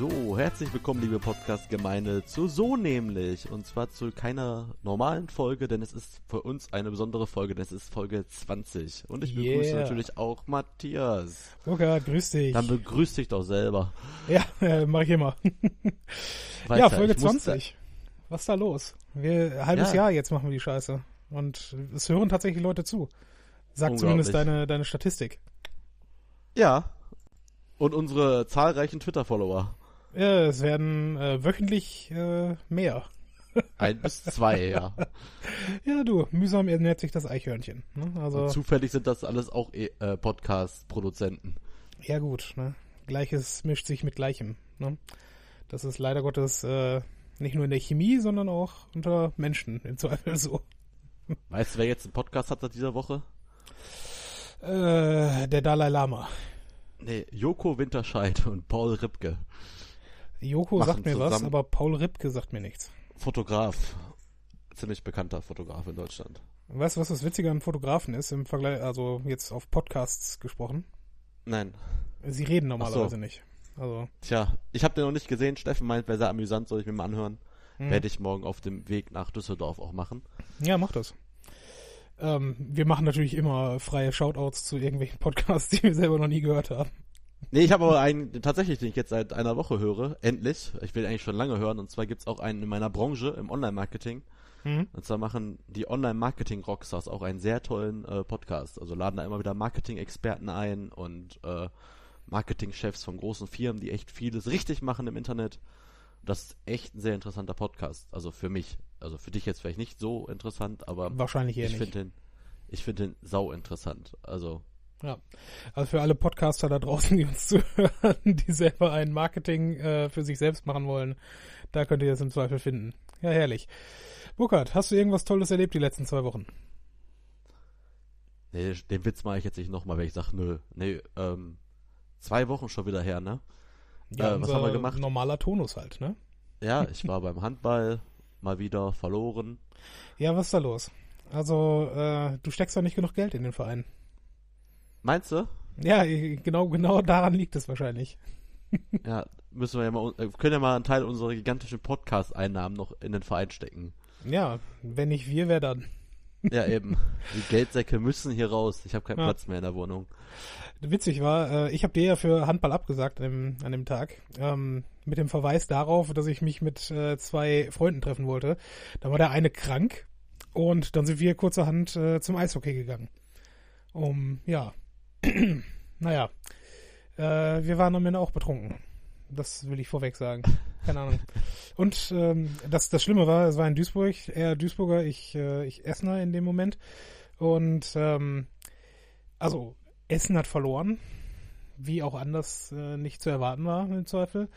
So, herzlich willkommen, liebe Podcast-Gemeinde, zu So nämlich. Und zwar zu keiner normalen Folge, denn es ist für uns eine besondere Folge, denn es ist Folge 20. Und ich begrüße Yeah. natürlich auch Matthias. Burkhard, grüß dich. Dann begrüß dich doch selber. ja, äh, mach ich immer. Weiter. ja, Folge Ich musste- 20. Was ist da los? Wir, halbes Ja. Jahr jetzt machen wir die Scheiße. Und es hören tatsächlich Leute zu. Sagt zumindest deine, deine Statistik. Ja. Und unsere zahlreichen Twitter-Follower. Ja, es werden äh, wöchentlich äh, mehr. Ein bis zwei, ja. Ja, du, mühsam ernährt sich das Eichhörnchen. Ne? Also, Und zufällig sind das alles auch eh, äh, Podcast-Produzenten. ja gut, ne? Gleiches mischt sich mit Gleichem. Ne? Das ist leider Gottes äh, nicht nur in der Chemie, sondern auch unter Menschen im Zweifel so. Weißt du, wer jetzt einen Podcast hat seit dieser Woche? Äh, der Dalai Lama. Nee, Joko Winterscheid und Paul Ripke. Joko Machen sagt mir was, aber Paul Ripke sagt mir nichts. Fotograf. Ziemlich bekannter Fotograf in Deutschland. Weißt du, was das Witzige an Fotografen ist im Vergleich, also jetzt auf Podcasts gesprochen? Nein. Sie reden normalerweise so. nicht. Also, Tja, ich habe den noch nicht gesehen. Steffen meint, wäre sehr amüsant, soll ich mir mal anhören. hm. Werde ich morgen auf dem Weg nach Düsseldorf auch machen. ja, mach das. Ähm, wir machen natürlich immer freie Shoutouts zu irgendwelchen Podcasts, die wir selber noch nie gehört haben. Nee, ich habe aber einen tatsächlich, den ich jetzt seit einer Woche höre. Endlich. Ich will eigentlich schon lange hören. Und zwar gibt's auch einen in meiner Branche, im Online-Marketing. Hm? Und zwar machen die Online-Marketing-Rockstars auch einen sehr tollen äh, Podcast. Also laden da immer wieder Marketing-Experten ein und äh, Marketing-Chefs von großen Firmen, die echt vieles richtig machen im Internet. Das ist echt ein sehr interessanter Podcast. Also für mich. Also für dich jetzt vielleicht nicht so interessant, aber Wahrscheinlich eher ich finde den, ich finde den sau interessant. Also Ja. Also für alle Podcaster da draußen, die uns zuhören, die selber ein Marketing äh, für sich selbst machen wollen, da könnt ihr das im Zweifel finden. Ja, herrlich. Burkhard, hast du irgendwas Tolles erlebt die letzten zwei Wochen? Nee, den Witz mache ich jetzt nicht nochmal, wenn ich sage, nö. Nee, ähm, zwei Wochen schon wieder her, ne? Äh, was haben wir gemacht? Normaler Tonus halt, ne? Ja, ich war beim Handball, mal wieder verloren. Ja, was ist da los? Also, äh, du steckst doch nicht genug Geld in den Verein. Meinst du? Ja, genau, genau daran liegt es wahrscheinlich. Ja, müssen wir ja mal, äh, können ja mal einen Teil unserer gigantischen Podcast-Einnahmen noch in den Verein stecken. Ja, wenn nicht wir, wer dann? Ja, eben. Die Geldsäcke müssen hier raus. Ich habe keinen Ja. Platz mehr in der Wohnung. Witzig war, äh, ich habe dir ja für Handball abgesagt an dem, an dem Tag, ähm, mit dem Verweis darauf, dass ich mich mit äh, zwei Freunden treffen wollte. Da war der eine krank und dann sind wir kurzerhand zum Eishockey gegangen. Um, ja, naja, äh, wir waren am Ende auch betrunken. Das will ich vorweg sagen. Keine Ahnung. Und ähm, das, das Schlimme war, es war in Duisburg, er Duisburger, ich, äh, ich Essener in dem Moment. Und ähm, also Essen hat verloren, wie auch anders äh, nicht zu erwarten war im Zweifel.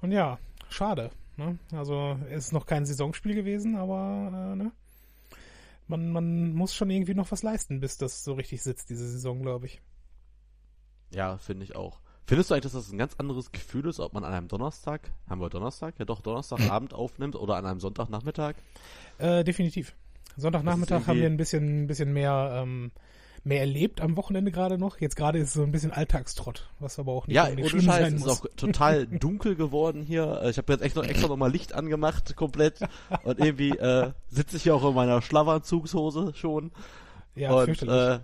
Und ja, schade. Ne? Also es ist noch kein Saisonspiel gewesen, aber äh, ne? Man, man muss schon irgendwie noch was leisten, bis das so richtig sitzt, diese Saison, glaube ich. Ja, finde ich auch. Findest du eigentlich, dass das ein ganz anderes Gefühl ist, ob man an einem Donnerstag, haben wir Donnerstag? Ja doch, Donnerstagabend aufnimmt oder an einem Sonntagnachmittag? Äh, definitiv. Sonntagnachmittag haben wir ein bisschen, ein bisschen mehr, ähm, mehr erlebt am Wochenende gerade noch. Jetzt gerade ist es so ein bisschen Alltagstrott, was aber auch nicht Ja, ohne schlimm Scheiß, sein es ist muss. auch total dunkel geworden hier. Äh, Ich habe jetzt echt noch extra nochmal Licht angemacht, komplett. Und irgendwie äh, sitze ich hier auch in meiner Schlafanzugshose schon. ja, und fürchterlich. äh,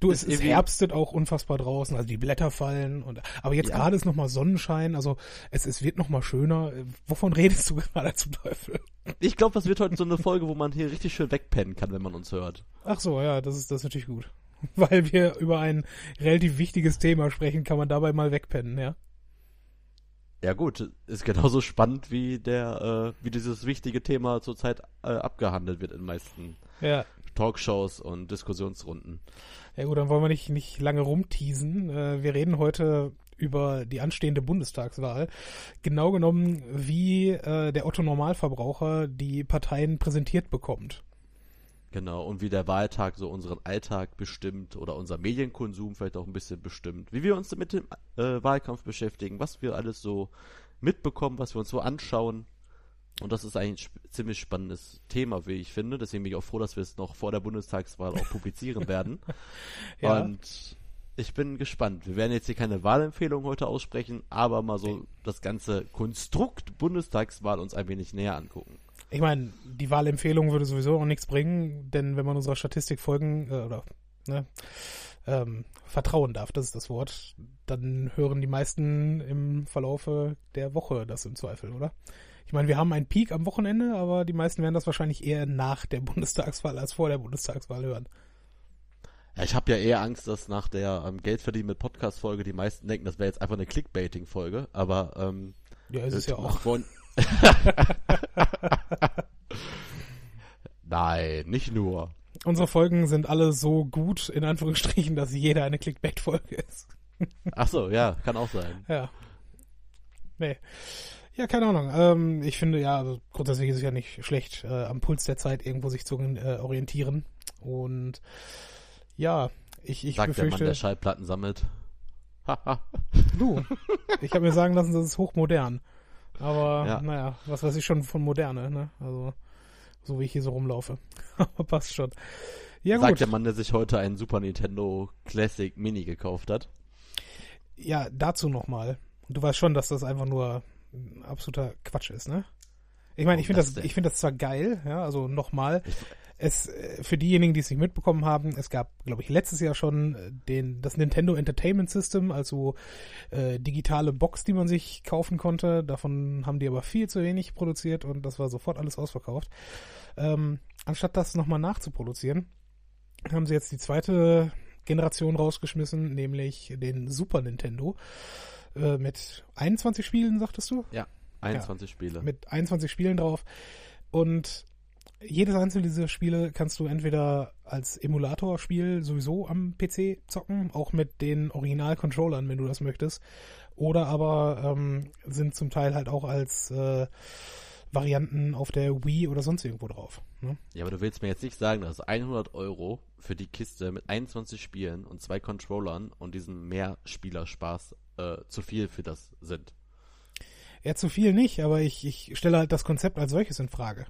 Du, ist es, es herbstet auch unfassbar draußen, also die Blätter fallen und aber jetzt Ja. gerade ist nochmal Sonnenschein, also es, es wird nochmal schöner. Äh, Wovon redest du gerade zum Teufel? ich glaube, das wird heute so eine Folge, wo man hier richtig schön wegpennen kann, wenn man uns hört. Ach so, ja, das ist das ist natürlich gut. Weil wir über ein relativ wichtiges Thema sprechen, kann man dabei mal wegpennen, ja. Ja gut, ist genauso spannend wie der, äh, wie dieses wichtige Thema zurzeit äh, abgehandelt wird in meisten Ja. Talkshows und Diskussionsrunden. Ja gut, dann wollen wir nicht, nicht lange rumteasen. Äh, wir reden heute über die anstehende Bundestagswahl. Genau genommen, wie äh, der Otto Normalverbraucher die Parteien präsentiert bekommt. Genau, und wie der Wahltag so unseren Alltag bestimmt oder unser Medienkonsum vielleicht auch ein bisschen bestimmt. Wie wir uns mit dem äh, Wahlkampf beschäftigen, was wir alles so mitbekommen, was wir uns so anschauen. Und das ist eigentlich ein ziemlich spannendes Thema, wie ich finde. Deswegen bin ich auch froh, dass wir es noch vor der Bundestagswahl auch publizieren werden. Ja. Und Ich bin gespannt. Wir werden jetzt hier keine Wahlempfehlung heute aussprechen, aber mal so das ganze Konstrukt Bundestagswahl uns ein wenig näher angucken. Ich meine, die Wahlempfehlung würde sowieso auch nichts bringen, denn wenn man unserer Statistik folgen äh, oder ne, ähm, vertrauen darf, das ist das Wort, dann hören die meisten im Verlaufe der Woche das im Zweifel, oder? Ich meine, wir haben einen Peak am Wochenende, aber die meisten werden das wahrscheinlich eher nach der Bundestagswahl als vor der Bundestagswahl hören. Ja, ich habe ja eher Angst, dass nach der ähm, Geldverdienen mit Podcast-Folge die meisten denken, das wäre jetzt einfach eine Clickbaiting-Folge, aber ähm, Ja, ist es ja auch. Von Nein, nicht nur. Unsere Folgen sind alle so gut, in Anführungsstrichen, dass jeder eine Clickbait-Folge ist. Ach so, ja, kann auch sein. Ja. Nee. Ja, keine Ahnung. Ähm, ich finde, ja, also grundsätzlich ist es ja nicht schlecht, äh, am Puls der Zeit irgendwo sich zu äh, orientieren. Und ja, ich, ich Sagt der Mann, befürchte, der Schallplatten sammelt. Haha. du, ich habe mir sagen lassen, das ist hochmodern. Aber Ja. naja, was weiß ich schon von Moderne, ne? Also, so wie ich hier so rumlaufe. Aber passt schon. Ja, Sagt gut. der Mann, der sich heute einen Super Nintendo Classic Mini gekauft hat. Ja, dazu nochmal. Du weißt schon, dass das einfach nur absoluter Quatsch ist, ne? Ich meine, ich finde das das, ich finde das zwar geil, ja, also nochmal. Es, äh, für diejenigen, die es nicht mitbekommen haben, es gab, glaube ich, letztes Jahr schon äh, den, das Nintendo Entertainment System, also äh, digitale Box, die man sich kaufen konnte. Davon haben die aber viel zu wenig produziert und das war sofort alles ausverkauft. Ähm, anstatt das nochmal nachzuproduzieren, haben sie jetzt die zweite Generation rausgeschmissen, nämlich den Super Nintendo äh, mit 21 Spielen, sagtest du? 21 Spiele. Mit 21 Spielen drauf. Und jedes einzelne dieser Spiele kannst du entweder als Emulatorspiel sowieso am PC zocken, auch mit den Original-Controllern, wenn du das möchtest. Oder aber ähm, sind zum Teil halt auch als äh, Varianten auf der Wii oder sonst irgendwo drauf. Ne? Ja, aber du willst mir jetzt nicht sagen, dass 100 Euro für die Kiste mit 21 Spielen und zwei Controllern und diesem Mehrspielerspaß äh, zu viel für das sind. Ja, zu viel nicht, aber ich, ich stelle halt das Konzept als solches in Frage.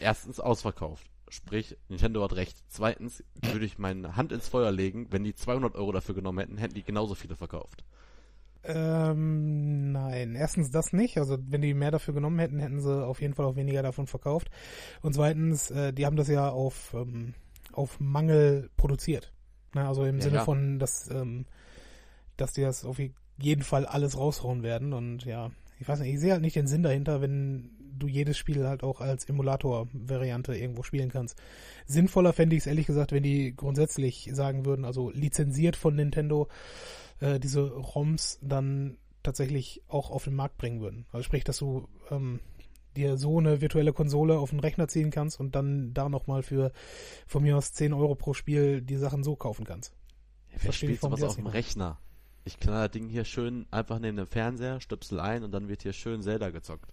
Erstens ausverkauft. Sprich, Nintendo hat recht. Zweitens würde ich meine Hand ins Feuer legen, wenn die 200 Euro dafür genommen hätten, hätten die genauso viele verkauft. Ähm, nein. Erstens das nicht. Also wenn die mehr dafür genommen hätten, hätten sie auf jeden Fall auch weniger davon verkauft. Und zweitens, äh, die haben das ja auf, ähm, auf Mangel produziert. Na, also im Ja, Sinne ja. von, dass, ähm, dass die das auf jeden Fall alles raushauen werden. Und ja, ich weiß nicht, ich sehe halt nicht den Sinn dahinter, wenn du jedes Spiel halt auch als Emulator-Variante irgendwo spielen kannst. Sinnvoller fände ich es ehrlich gesagt, wenn die grundsätzlich sagen würden, also lizenziert von Nintendo, äh, diese ROMs dann tatsächlich auch auf den Markt bringen würden. Also sprich, dass du ähm, dir so eine virtuelle Konsole auf den Rechner ziehen kannst und dann da nochmal für von mir aus 10 Euro pro Spiel die Sachen so kaufen kannst. Wer spielt sowas auf dem Rechner? Ich knall das Ding hier schön einfach neben dem Fernseher, stöpsel ein und dann wird hier schön Zelda gezockt.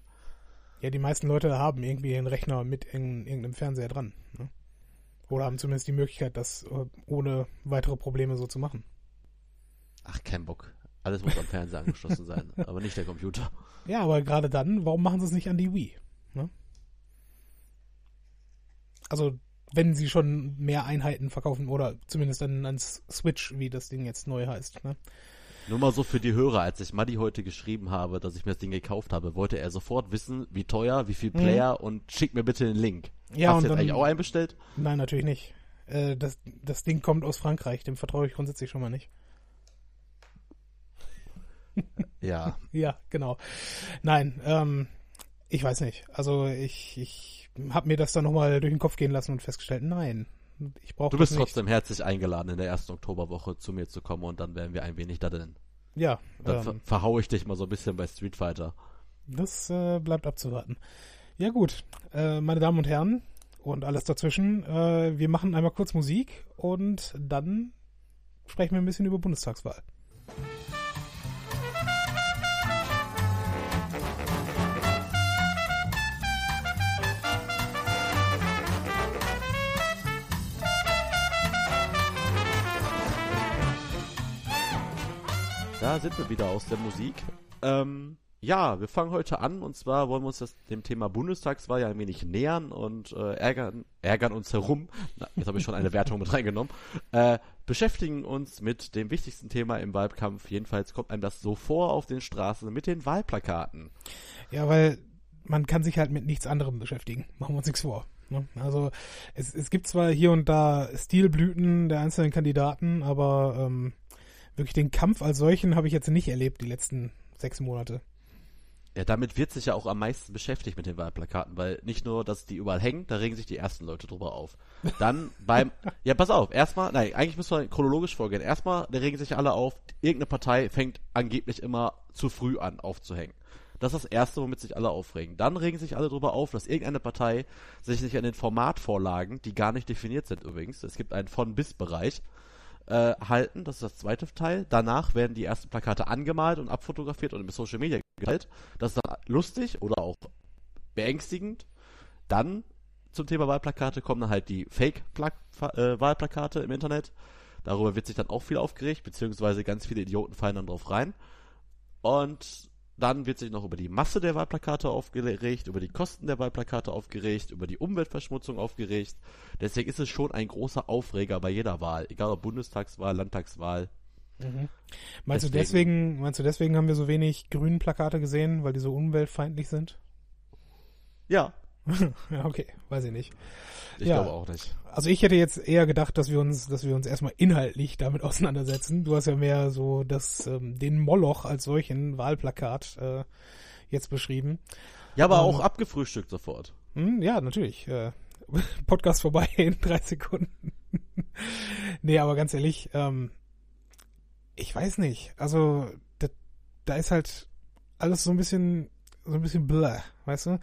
Ja, die meisten Leute haben irgendwie einen Rechner mit in, irgendeinem Fernseher dran. Ne? Oder haben zumindest die Möglichkeit, das äh, ohne weitere Probleme so zu machen. Ach, kein Bock. Alles muss am Fernseher angeschlossen sein, aber nicht der Computer. Ja, aber gerade dann, warum machen sie es nicht an die Wii? Ne? Also, wenn sie schon mehr Einheiten verkaufen oder zumindest an, ans Switch, wie das Ding jetzt neu heißt. Ne? Nur mal so für die Hörer, als ich Maddy heute geschrieben habe, dass ich mir das Ding gekauft habe, wollte er sofort wissen, wie teuer, wie viel Player und schick mir bitte den Link. Mhm. Ja, Hast und du jetzt eigentlich auch einbestellt? Nein, natürlich nicht. Äh, das, das Ding kommt aus Frankreich, dem vertraue ich grundsätzlich schon mal nicht. Ja. Ja, genau. Nein, ähm, ich weiß nicht. Also ich, ich habe mir das dann nochmal durch den Kopf gehen lassen und festgestellt, nein, ich brauche Du bist trotzdem herzlich eingeladen, in der ersten Oktoberwoche zu mir zu kommen und dann werden wir ein wenig da drin. Ja, Dann ver ähm, verhaue ich dich mal so ein bisschen bei Street Fighter. das äh, bleibt abzuwarten. Ja gut, äh, meine Damen und Herren und alles dazwischen, äh, wir machen einmal kurz Musik und dann sprechen wir ein bisschen über Bundestagswahl. Da sind wir wieder aus der Musik. Ähm, Ja, wir fangen heute an und zwar wollen wir uns das, dem Thema Bundestagswahl ja ein wenig nähern und äh, ärgern, ärgern uns herum. Na, jetzt habe ich schon eine Wertung mit reingenommen. Äh, beschäftigen uns mit dem wichtigsten Thema im Wahlkampf. Jedenfalls kommt einem das so vor auf den Straßen mit den Wahlplakaten. Ja, weil man kann sich halt mit nichts anderem beschäftigen. Machen wir uns nichts vor. Ne? Also es, es gibt zwar hier und da Stilblüten der einzelnen Kandidaten, aber ähm, wirklich den Kampf als solchen habe ich jetzt nicht erlebt die letzten sechs Monate. Ja, damit wird sich ja auch am meisten beschäftigt mit den Wahlplakaten, weil nicht nur, dass die überall hängen, da regen sich die ersten Leute drüber auf. Dann beim, ja, pass auf, erstmal, nein, eigentlich müssen wir chronologisch vorgehen. Erstmal, da regen sich alle auf, irgendeine Partei fängt angeblich immer zu früh an aufzuhängen. Das ist das Erste, womit sich alle aufregen. Dann regen sich alle drüber auf, dass irgendeine Partei sich nicht an den Formatvorlagen, die gar nicht definiert sind übrigens, es gibt einen Von-Bis-Bereich, äh, halten. Das ist das zweite Teil. Danach werden die ersten Plakate angemalt und abfotografiert und in Social Media geteilt. Das ist dann lustig oder auch beängstigend. Dann zum Thema Wahlplakate kommen dann halt die Fake-Wahlplakate im Internet. Darüber wird sich dann auch viel aufgeregt, beziehungsweise ganz viele Idioten fallen dann drauf rein. Und dann wird sich noch über die Masse der Wahlplakate aufgeregt, über die Kosten der Wahlplakate aufgeregt, über die Umweltverschmutzung aufgeregt. Deswegen ist es schon ein großer Aufreger bei jeder Wahl, egal ob Bundestagswahl, Landtagswahl. Mhm. Meinst deswegen, du deswegen, meinst du deswegen haben wir so wenig grünen Plakate gesehen, weil die so umweltfeindlich sind? Ja. ja, okay, weiß ich nicht. Ich ja. glaube auch nicht. Also ich hätte jetzt eher gedacht, dass wir uns, dass wir uns erstmal inhaltlich damit auseinandersetzen. Du hast ja mehr so das, ähm, den Moloch als solchen Wahlplakat äh, jetzt beschrieben. Ja, aber ähm, auch abgefrühstückt sofort. Mh, hm, ja, natürlich. Äh, Podcast vorbei in drei Sekunden. nee, aber ganz ehrlich, ähm, ich weiß nicht. Also da, da ist halt alles so ein bisschen so ein bisschen bläh, weißt du?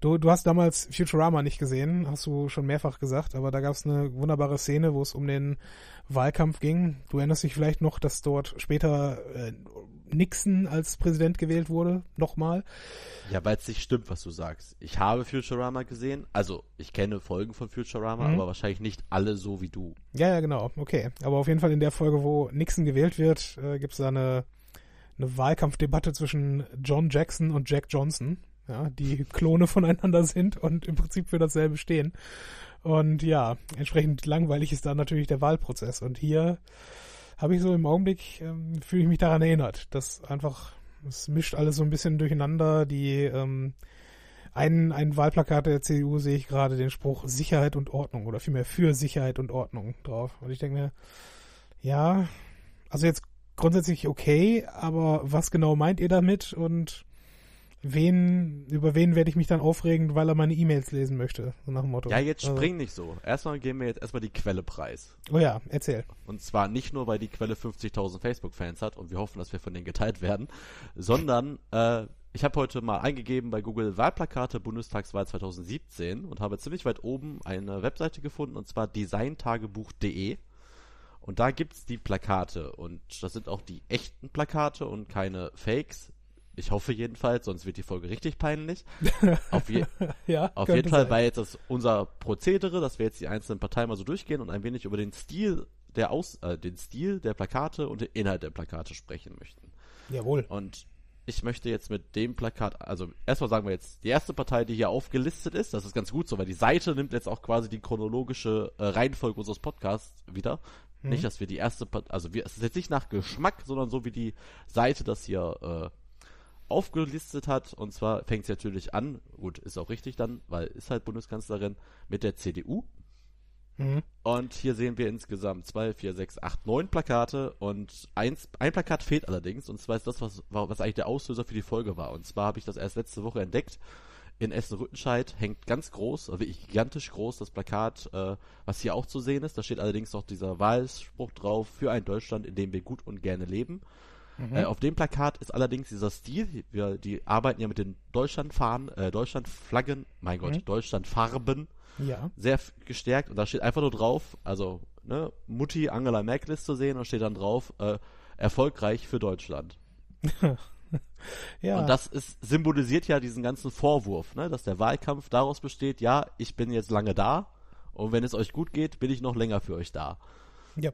Du, du hast damals Futurama nicht gesehen, hast du schon mehrfach gesagt, aber da gab es eine wunderbare Szene, wo es um den Wahlkampf ging. Du erinnerst dich vielleicht noch, dass dort später äh, Nixon als Präsident gewählt wurde, nochmal. Ja, weil es nicht stimmt, was du sagst. Ich habe Futurama gesehen, also ich kenne Folgen von Futurama, mhm. aber wahrscheinlich nicht alle so wie du. Ja, ja, genau, okay. Aber auf jeden Fall in der Folge, wo Nixon gewählt wird, äh, gibt es da eine eine Wahlkampfdebatte zwischen John Jackson und Jack Johnson, ja, die Klone voneinander sind und im Prinzip für dasselbe stehen. Und ja, entsprechend langweilig ist da natürlich der Wahlprozess. Und hier habe ich so im Augenblick, ähm, fühle ich mich daran erinnert, dass einfach, es mischt alles so ein bisschen durcheinander. Die, ähm, ein, ein Wahlplakat der CDU sehe ich gerade den Spruch Sicherheit und Ordnung oder vielmehr für Sicherheit und Ordnung drauf. Und ich denke mir, ja, also jetzt grundsätzlich okay, aber was genau meint ihr damit und wen, über wen werde ich mich dann aufregen, weil er meine E-Mails lesen möchte, so nach dem Motto. Ja, jetzt also. spring nicht so. Erstmal geben wir jetzt erstmal die Quelle preis. Oh ja, erzähl. Und zwar nicht nur, weil die Quelle 50.000 Facebook-Fans hat und wir hoffen, dass wir von denen geteilt werden, sondern äh, ich habe heute mal eingegeben bei Google Wahlplakate Bundestagswahl 2017 und habe ziemlich weit oben eine Webseite gefunden und zwar designtagebuch.de. Und da gibt's die Plakate und das sind auch die echten Plakate und keine Fakes. Ich hoffe jedenfalls, sonst wird die Folge richtig peinlich. Auf, je ja, auf jeden Fall sein. war jetzt das unser Prozedere, dass wir jetzt die einzelnen Parteien mal so durchgehen und ein wenig über den Stil der Aus, äh, den Stil der Plakate und den Inhalt der Plakate sprechen möchten. Jawohl. Und ich möchte jetzt mit dem Plakat, also erstmal sagen wir jetzt, die erste Partei, die hier aufgelistet ist, das ist ganz gut so, weil die Seite nimmt jetzt auch quasi die chronologische äh, Reihenfolge unseres Podcasts wieder. Mhm. Nicht, dass wir die erste, also wir, es ist jetzt nicht nach Geschmack, sondern so wie die Seite das hier äh, aufgelistet hat. Und zwar fängt es natürlich an, gut, ist auch richtig dann, weil ist halt Bundeskanzlerin mit der CDU. Mhm. Und hier sehen wir insgesamt zwei, vier, sechs, acht, neun Plakate und eins, ein Plakat fehlt allerdings und zwar ist das, was, was eigentlich der Auslöser für die Folge war. Und zwar habe ich das erst letzte Woche entdeckt in Essen-Rüttenscheid hängt ganz groß, also wirklich gigantisch groß, das Plakat, äh, was hier auch zu sehen ist. Da steht allerdings noch dieser Wahlspruch drauf, für ein Deutschland, in dem wir gut und gerne leben. Mhm. Äh, auf dem Plakat ist allerdings dieser Stil, wir, die arbeiten ja mit den Deutschlandfahnen, äh, Deutschlandflaggen, mein Gott, mhm. Deutschlandfarben, ja. sehr gestärkt und da steht einfach nur drauf, also ne, Mutti Angela Merkel ist zu sehen und steht dann drauf, äh, erfolgreich für Deutschland. ja. Und das ist, symbolisiert ja diesen ganzen Vorwurf, ne, dass der Wahlkampf daraus besteht, ja, ich bin jetzt lange da und wenn es euch gut geht, bin ich noch länger für euch da. Ja,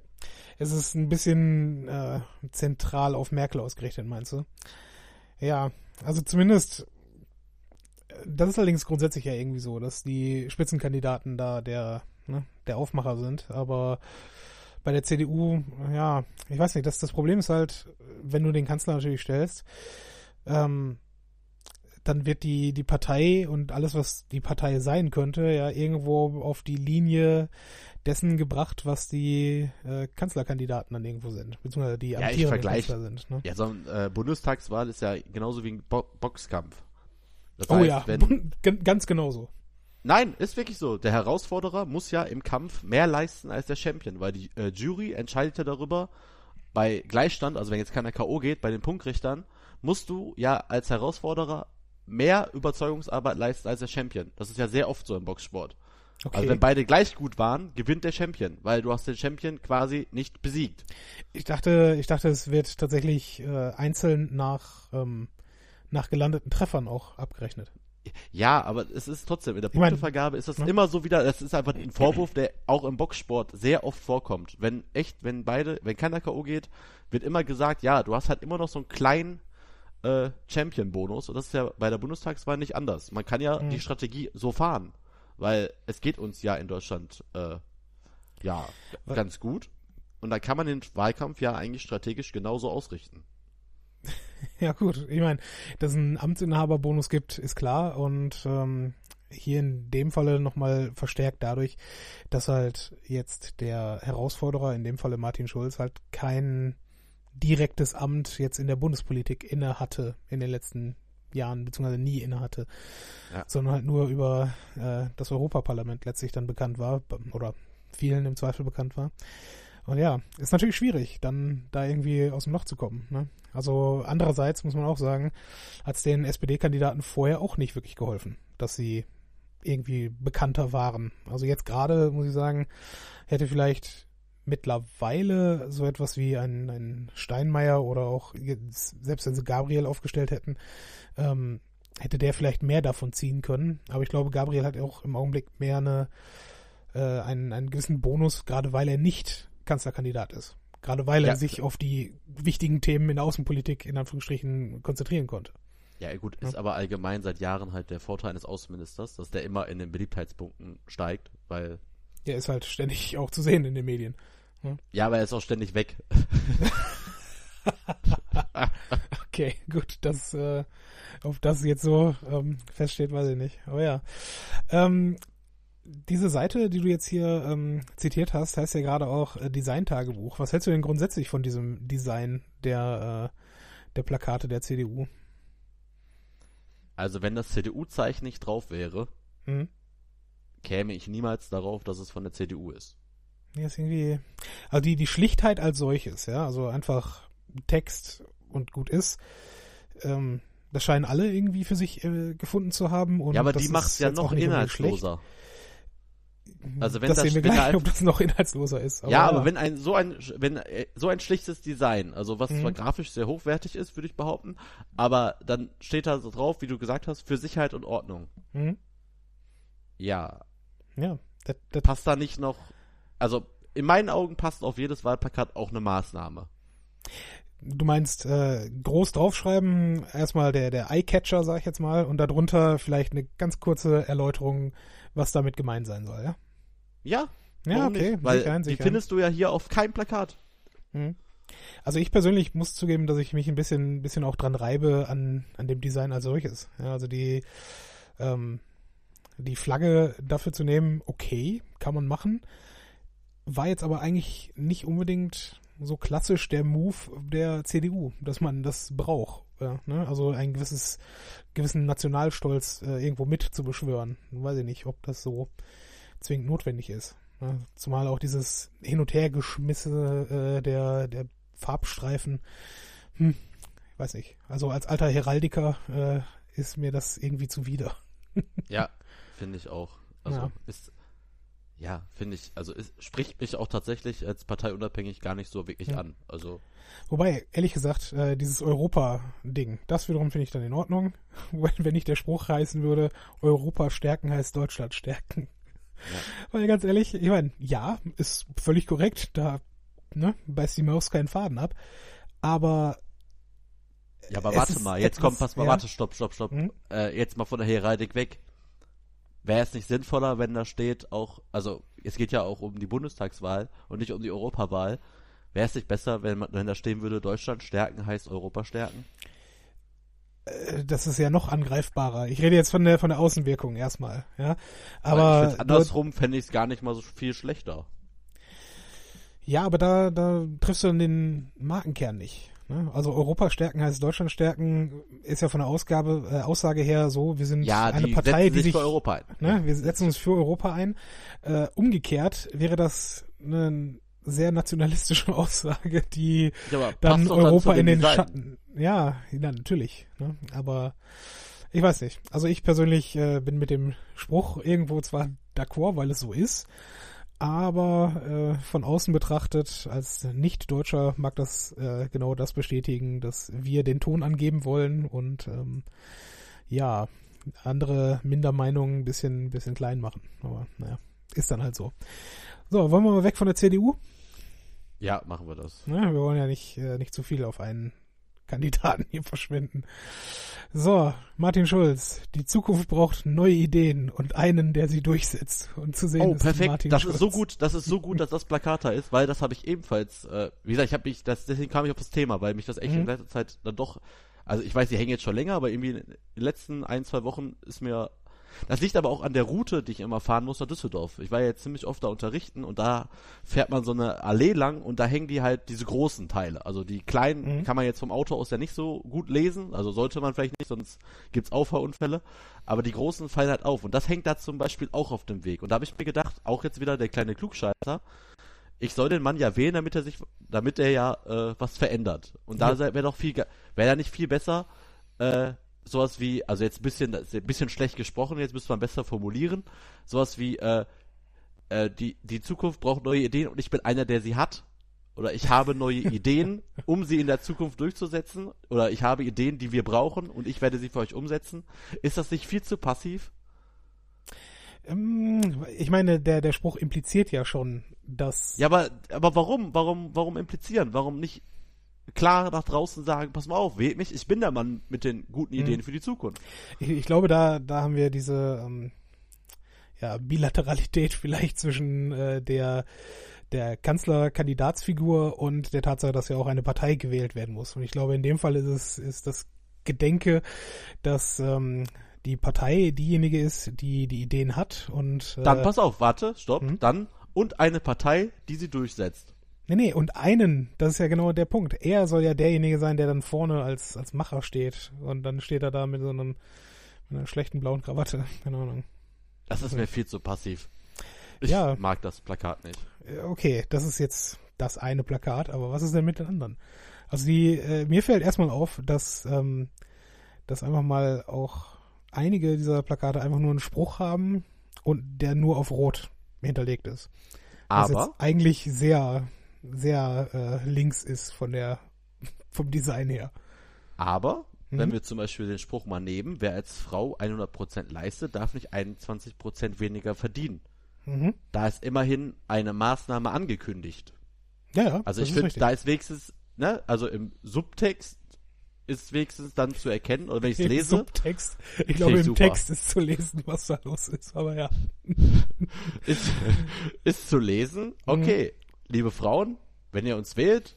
es ist ein bisschen äh, zentral auf Merkel ausgerichtet, meinst du? Ja, also zumindest, das ist allerdings grundsätzlich ja irgendwie so, dass die Spitzenkandidaten da der, ne, der Aufmacher sind, aber bei der CDU, ja, ich weiß nicht, das, das Problem ist halt, wenn du den Kanzler natürlich stellst, ähm, dann wird die, die Partei und alles, was die Partei sein könnte, ja irgendwo auf die Linie dessen gebracht, was die äh, Kanzlerkandidaten dann irgendwo sind, beziehungsweise die Ja, vergleich- Kanzler sind. Ne? Ja, so eine äh, Bundestagswahl ist ja genauso wie ein Bo Boxkampf. Das oh heißt, ja, wenn, Gan- ganz genauso. Nein, ist wirklich so. Der Herausforderer muss ja im Kampf mehr leisten als der Champion, weil die äh, Jury entscheidet ja darüber, bei Gleichstand, also wenn jetzt keiner K.O. geht, bei den Punktrichtern, musst du ja als Herausforderer mehr Überzeugungsarbeit leisten als der Champion. Das ist ja sehr oft so im Boxsport. Okay. Also wenn beide gleich gut waren, gewinnt der Champion, weil du hast den Champion quasi nicht besiegt. Ich dachte, ich dachte, es wird tatsächlich äh, einzeln nach, ähm, nach gelandeten Treffern auch abgerechnet. Ja, aber es ist trotzdem, in der Punktevergabe ist das ne? immer so wieder, das ist einfach ein Vorwurf, der auch im Boxsport sehr oft vorkommt. Wenn echt, wenn beide, wenn keiner K.O. geht, wird immer gesagt, ja, du hast halt immer noch so einen kleinen äh, Champion-Bonus und das ist ja bei der Bundestagswahl nicht anders. Man kann ja Mhm. die Strategie so fahren, weil es geht uns ja in Deutschland äh, ja ganz gut und da kann man den Wahlkampf ja eigentlich strategisch genauso ausrichten. Ja gut, ich meine, dass es einen Amtsinhaberbonus gibt, ist klar und ähm, hier in dem Falle nochmal verstärkt dadurch, dass halt jetzt der Herausforderer, in dem Falle Martin Schulz, halt kein direktes Amt jetzt in der Bundespolitik inne hatte in den letzten Jahren, beziehungsweise nie inne hatte, Ja. sondern halt nur über äh, das Europaparlament letztlich dann bekannt war oder vielen im Zweifel bekannt war. Und ja, ist natürlich schwierig, dann da irgendwie aus dem Loch zu kommen. Ne? Also andererseits muss man auch sagen, hat es den SPD-Kandidaten vorher auch nicht wirklich geholfen, dass sie irgendwie bekannter waren. Also jetzt gerade, muss ich sagen, hätte vielleicht mittlerweile so etwas wie ein, ein Steinmeier oder auch selbst wenn sie Gabriel aufgestellt hätten, ähm, hätte der vielleicht mehr davon ziehen können. Aber ich glaube, Gabriel hat auch im Augenblick mehr eine, äh, einen, einen gewissen Bonus, gerade weil er nicht Kanzlerkandidat ist. Gerade weil er Ja. sich auf die wichtigen Themen in der Außenpolitik in Anführungsstrichen konzentrieren konnte. Ja, gut, ist aber allgemein seit Jahren halt der Vorteil eines Außenministers, dass der immer in den Beliebtheitspunkten steigt, weil, Der ist halt ständig auch zu sehen in den Medien. ja, aber er ist auch ständig weg. Okay, gut, das, äh, ob das jetzt so ähm, feststeht, weiß ich nicht. Aber ja. Ähm, diese Seite, die du jetzt hier ähm, zitiert hast, heißt ja gerade auch äh, Design-Tagebuch. Was hältst du denn grundsätzlich von diesem Design der, äh, der Plakate der CDU? Also wenn das CDU-Zeichen nicht drauf wäre, Hm? käme ich niemals darauf, dass es von der CDU ist. Ja, ist irgendwie. Also die, die Schlichtheit als solches, ja, also einfach Text und gut ist. Ähm, das scheinen alle irgendwie für sich äh, gefunden zu haben. Und ja, aber die ist macht's ja noch inhaltsloser. Also wenn das das- sehen wir gleich, einfach- ob das noch inhaltsloser ist. ja, aber wenn ein so ein wenn äh, so ein schlichtes Design, also was Mhm. zwar grafisch sehr hochwertig ist, würde ich behaupten, aber dann steht da so drauf, wie du gesagt hast, für Sicherheit und Ordnung. Hm? Ja, Ja, das, das, passt da nicht noch also in meinen Augen passt auf jedes Wahlplakat auch eine Maßnahme. du meinst äh, groß draufschreiben, erstmal der, der Eyecatcher, sag ich jetzt mal, und darunter vielleicht eine ganz kurze Erläuterung, was damit gemeint sein soll, ja? Ja, Ja, okay, nicht? Weil ein, die ein. findest du ja hier auf keinem Plakat. Mhm. Also ich persönlich muss zugeben, dass ich mich ein bisschen, bisschen auch dran reibe an, an dem Design als solches. Ja, also die, ähm, die Flagge dafür zu nehmen, okay, kann man machen. War jetzt aber eigentlich nicht unbedingt so klassisch der Move der CDU, dass man das braucht. Ja, ne? Also ein gewisses, gewissen Nationalstolz äh, irgendwo mit zu beschwören. Weiß ich nicht, ob das so zwingend notwendig ist. Ne? Zumal auch dieses Hin- und Hergeschmisse äh, der, der Farbstreifen, hm, ich weiß nicht. Also als alter Heraldiker äh, ist mir das irgendwie zuwider. Ja, finde ich auch. Also Ja. ist ja, finde ich, also es spricht mich auch tatsächlich als parteiunabhängig gar nicht so wirklich Ja. an. Also Wobei, ehrlich gesagt, äh, dieses Europa-Ding, das wiederum finde ich dann in Ordnung. Wenn, wenn nicht der Spruch heißen würde, Europa stärken heißt Deutschland stärken. Ja. Weil ganz ehrlich, ich meine, ja, ist völlig korrekt, da ne, beißt die Maus keinen Faden ab. Aber Ja, aber warte mal, jetzt etwas- kommt, pass mal, ja. warte, stopp, stopp, stopp. Hm? Äh, jetzt mal von der Heraldik weg. Wäre es nicht sinnvoller, wenn da steht auch, also es geht ja auch um die Bundestagswahl und nicht um die Europawahl. Wäre es nicht besser, wenn, man, wenn da stehen würde, Deutschland stärken heißt Europa stärken? Äh, Das ist ja noch angreifbarer. Ich rede jetzt von der von der Außenwirkung erstmal, ja. Aber ich andersrum fände ich es gar nicht mal so viel schlechter. Ja, aber da, da triffst du dann den Markenkern nicht. Ne? Also Europa stärken heißt Deutschland stärken, ist ja von der Ausgabe, äh, Aussage her so, wir sind Ja, eine die Partei, setzen die sich, für Europa ein. ne, wir setzen uns für Europa ein. Äh, umgekehrt wäre das eine sehr nationalistische Aussage, die Ja, dann Europa zu in den Design. Schatten. Ja, ja, natürlich. Ne? Aber ich weiß nicht. Also ich persönlich äh, bin mit dem Spruch irgendwo zwar d'accord, weil es so ist, aber äh, von außen betrachtet, als Nicht-Deutscher mag das äh, genau das bestätigen, dass wir den Ton angeben wollen und ähm, ja, andere Mindermeinungen ein bisschen, bisschen klein machen. Aber naja, ist dann halt so. So, wollen wir mal weg von der CDU? Ja, machen wir das. Ne, wir wollen ja nicht, äh, nicht zu viel auf einen Kandidaten hier verschwenden. So, Martin Schulz. Die Zukunft braucht neue Ideen und einen, der sie durchsetzt. Und zu sehen Oh, ist perfekt. Martin das Schulz. ist so gut, das ist so gut, dass das Plakat da ist, weil das habe ich ebenfalls, äh, wie gesagt, ich habe mich, das, deswegen kam ich auf das Thema, weil mich das echt Mhm. in letzter Zeit dann doch, also ich weiß, die hängen jetzt schon länger, aber irgendwie in den letzten ein, zwei Wochen ist mir, das liegt aber auch an der Route, die ich immer fahren muss nach Düsseldorf. Ich war ja jetzt ziemlich oft da unterrichten und da fährt man so eine Allee lang und da hängen die halt diese großen Teile. Also die kleinen Mhm. kann man jetzt vom Auto aus ja nicht so gut lesen, also sollte man vielleicht nicht, sonst gibt's Auffahrunfälle. Aber die großen fallen halt auf und das hängt da zum Beispiel auch auf dem Weg. Und da habe ich mir gedacht, auch jetzt wieder der kleine Klugscheißer, ich soll den Mann ja wählen, damit er sich, damit er ja äh, was verändert. Und da Ja. wäre doch viel, wäre da nicht viel besser, äh, sowas wie, also jetzt ein bisschen, ein bisschen schlecht gesprochen, jetzt müsste man besser formulieren, sowas wie, äh, äh, die, die Zukunft braucht neue Ideen und ich bin einer, der sie hat. Oder ich habe neue Ideen, um sie in der Zukunft durchzusetzen. Oder ich habe Ideen, die wir brauchen und ich werde sie für euch umsetzen. Ist das nicht viel zu passiv? Ähm, Ich meine, der, der Spruch impliziert ja schon, dass Ja, aber, aber warum? Warum, warum implizieren? Warum nicht klar nach draußen sagen, pass mal auf, wählt mich, ich bin der Mann mit den guten Mhm. Ideen für die Zukunft. ich, ich glaube, da, da haben wir diese ähm, ja, Bilateralität vielleicht zwischen äh, der der Kanzlerkandidatsfigur und der Tatsache, dass ja auch eine Partei gewählt werden muss. Und ich glaube, in dem Fall ist es ist das Gedenke, dass ähm, die Partei diejenige ist, die die Ideen hat und äh, Dann pass auf, warte, stopp, Mhm. dann und eine Partei, die sie durchsetzt. Nee, nee, und einen, das ist ja genau der Punkt. Er soll ja derjenige sein, der dann vorne als, als Macher steht. Und dann steht er da mit so einem, mit einer schlechten blauen Krawatte. Keine Ahnung. Das ist mir viel zu passiv. Ich Ja. mag das Plakat nicht. Äh, Okay, das ist jetzt das eine Plakat, aber was ist denn mit den anderen? Also die, äh, mir fällt erstmal auf, dass, ähm, dass einfach mal auch einige dieser Plakate einfach nur einen Spruch haben und der nur auf Rot hinterlegt ist. Was Aber, jetzt eigentlich sehr, sehr äh, links ist von der, vom Design her. aber, wenn Mhm. wir zum Beispiel den Spruch mal nehmen, wer als Frau 100% leistet, darf nicht 21% weniger verdienen. Mhm. Da ist immerhin eine Maßnahme angekündigt. Ja, ja. Also ich finde, da ist wenigstens, ne, also im Subtext ist wenigstens dann zu erkennen, oder wenn ich es Im lese, Subtext. Ich glaube, im super. Text ist zu lesen, was da los ist, aber ja. ist, ist zu lesen, Mhm. Liebe Frauen, wenn ihr uns wählt,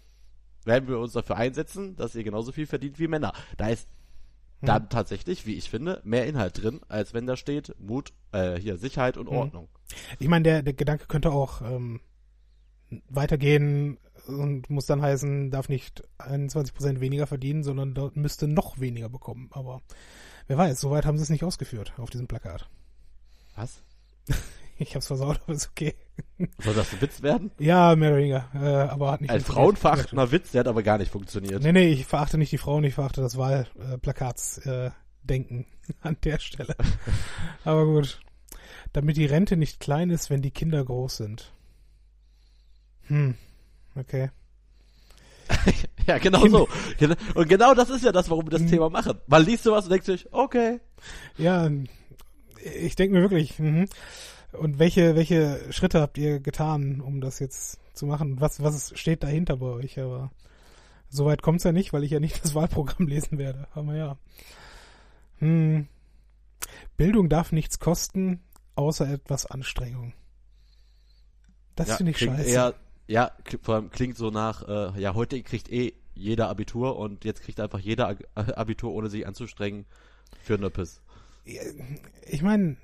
werden wir uns dafür einsetzen, dass ihr genauso viel verdient wie Männer. Da ist Mhm. dann tatsächlich, wie ich finde, mehr Inhalt drin, als wenn da steht Mut, äh, hier Sicherheit und Mhm. Ordnung. Ich meine, der, der Gedanke könnte auch ähm, weitergehen und muss dann heißen, darf nicht 21% weniger verdienen, sondern dort müsste noch weniger bekommen. Aber wer weiß, soweit haben sie es nicht ausgeführt auf diesem Plakat. Was? Ich hab's versaut, aber ist okay. Soll das ein Witz werden? Ja, mehr oder weniger. Äh, aber hat nicht Ein frauenverachtender Witz, der hat aber gar nicht funktioniert. Nee, nee, ich verachte nicht die Frauen, ich verachte das Wahlplakatsdenken äh, Denken an der Stelle. Aber gut. Damit die Rente nicht klein ist, wenn die Kinder groß sind. Hm. Okay. Ja, genau so. Und genau das ist ja das, warum wir das Thema machen. Mal liest du was und denkst dich, okay. Ja, ich denke mir wirklich, mhm. Und welche, welche Schritte habt ihr getan, um das jetzt zu machen? Was, was steht dahinter bei euch? Aber Soweit kommt's ja nicht, weil ich ja nicht das Wahlprogramm lesen werde. Aber ja. Hm. Bildung darf nichts kosten, außer etwas Anstrengung. Das Ja, finde ich klingt scheiße. Eher, ja, vor allem klingt so nach, äh, ja, heute kriegt eh jeder Abitur und jetzt kriegt einfach jeder Abitur, ohne sich anzustrengen, für Nöppes. ich meine,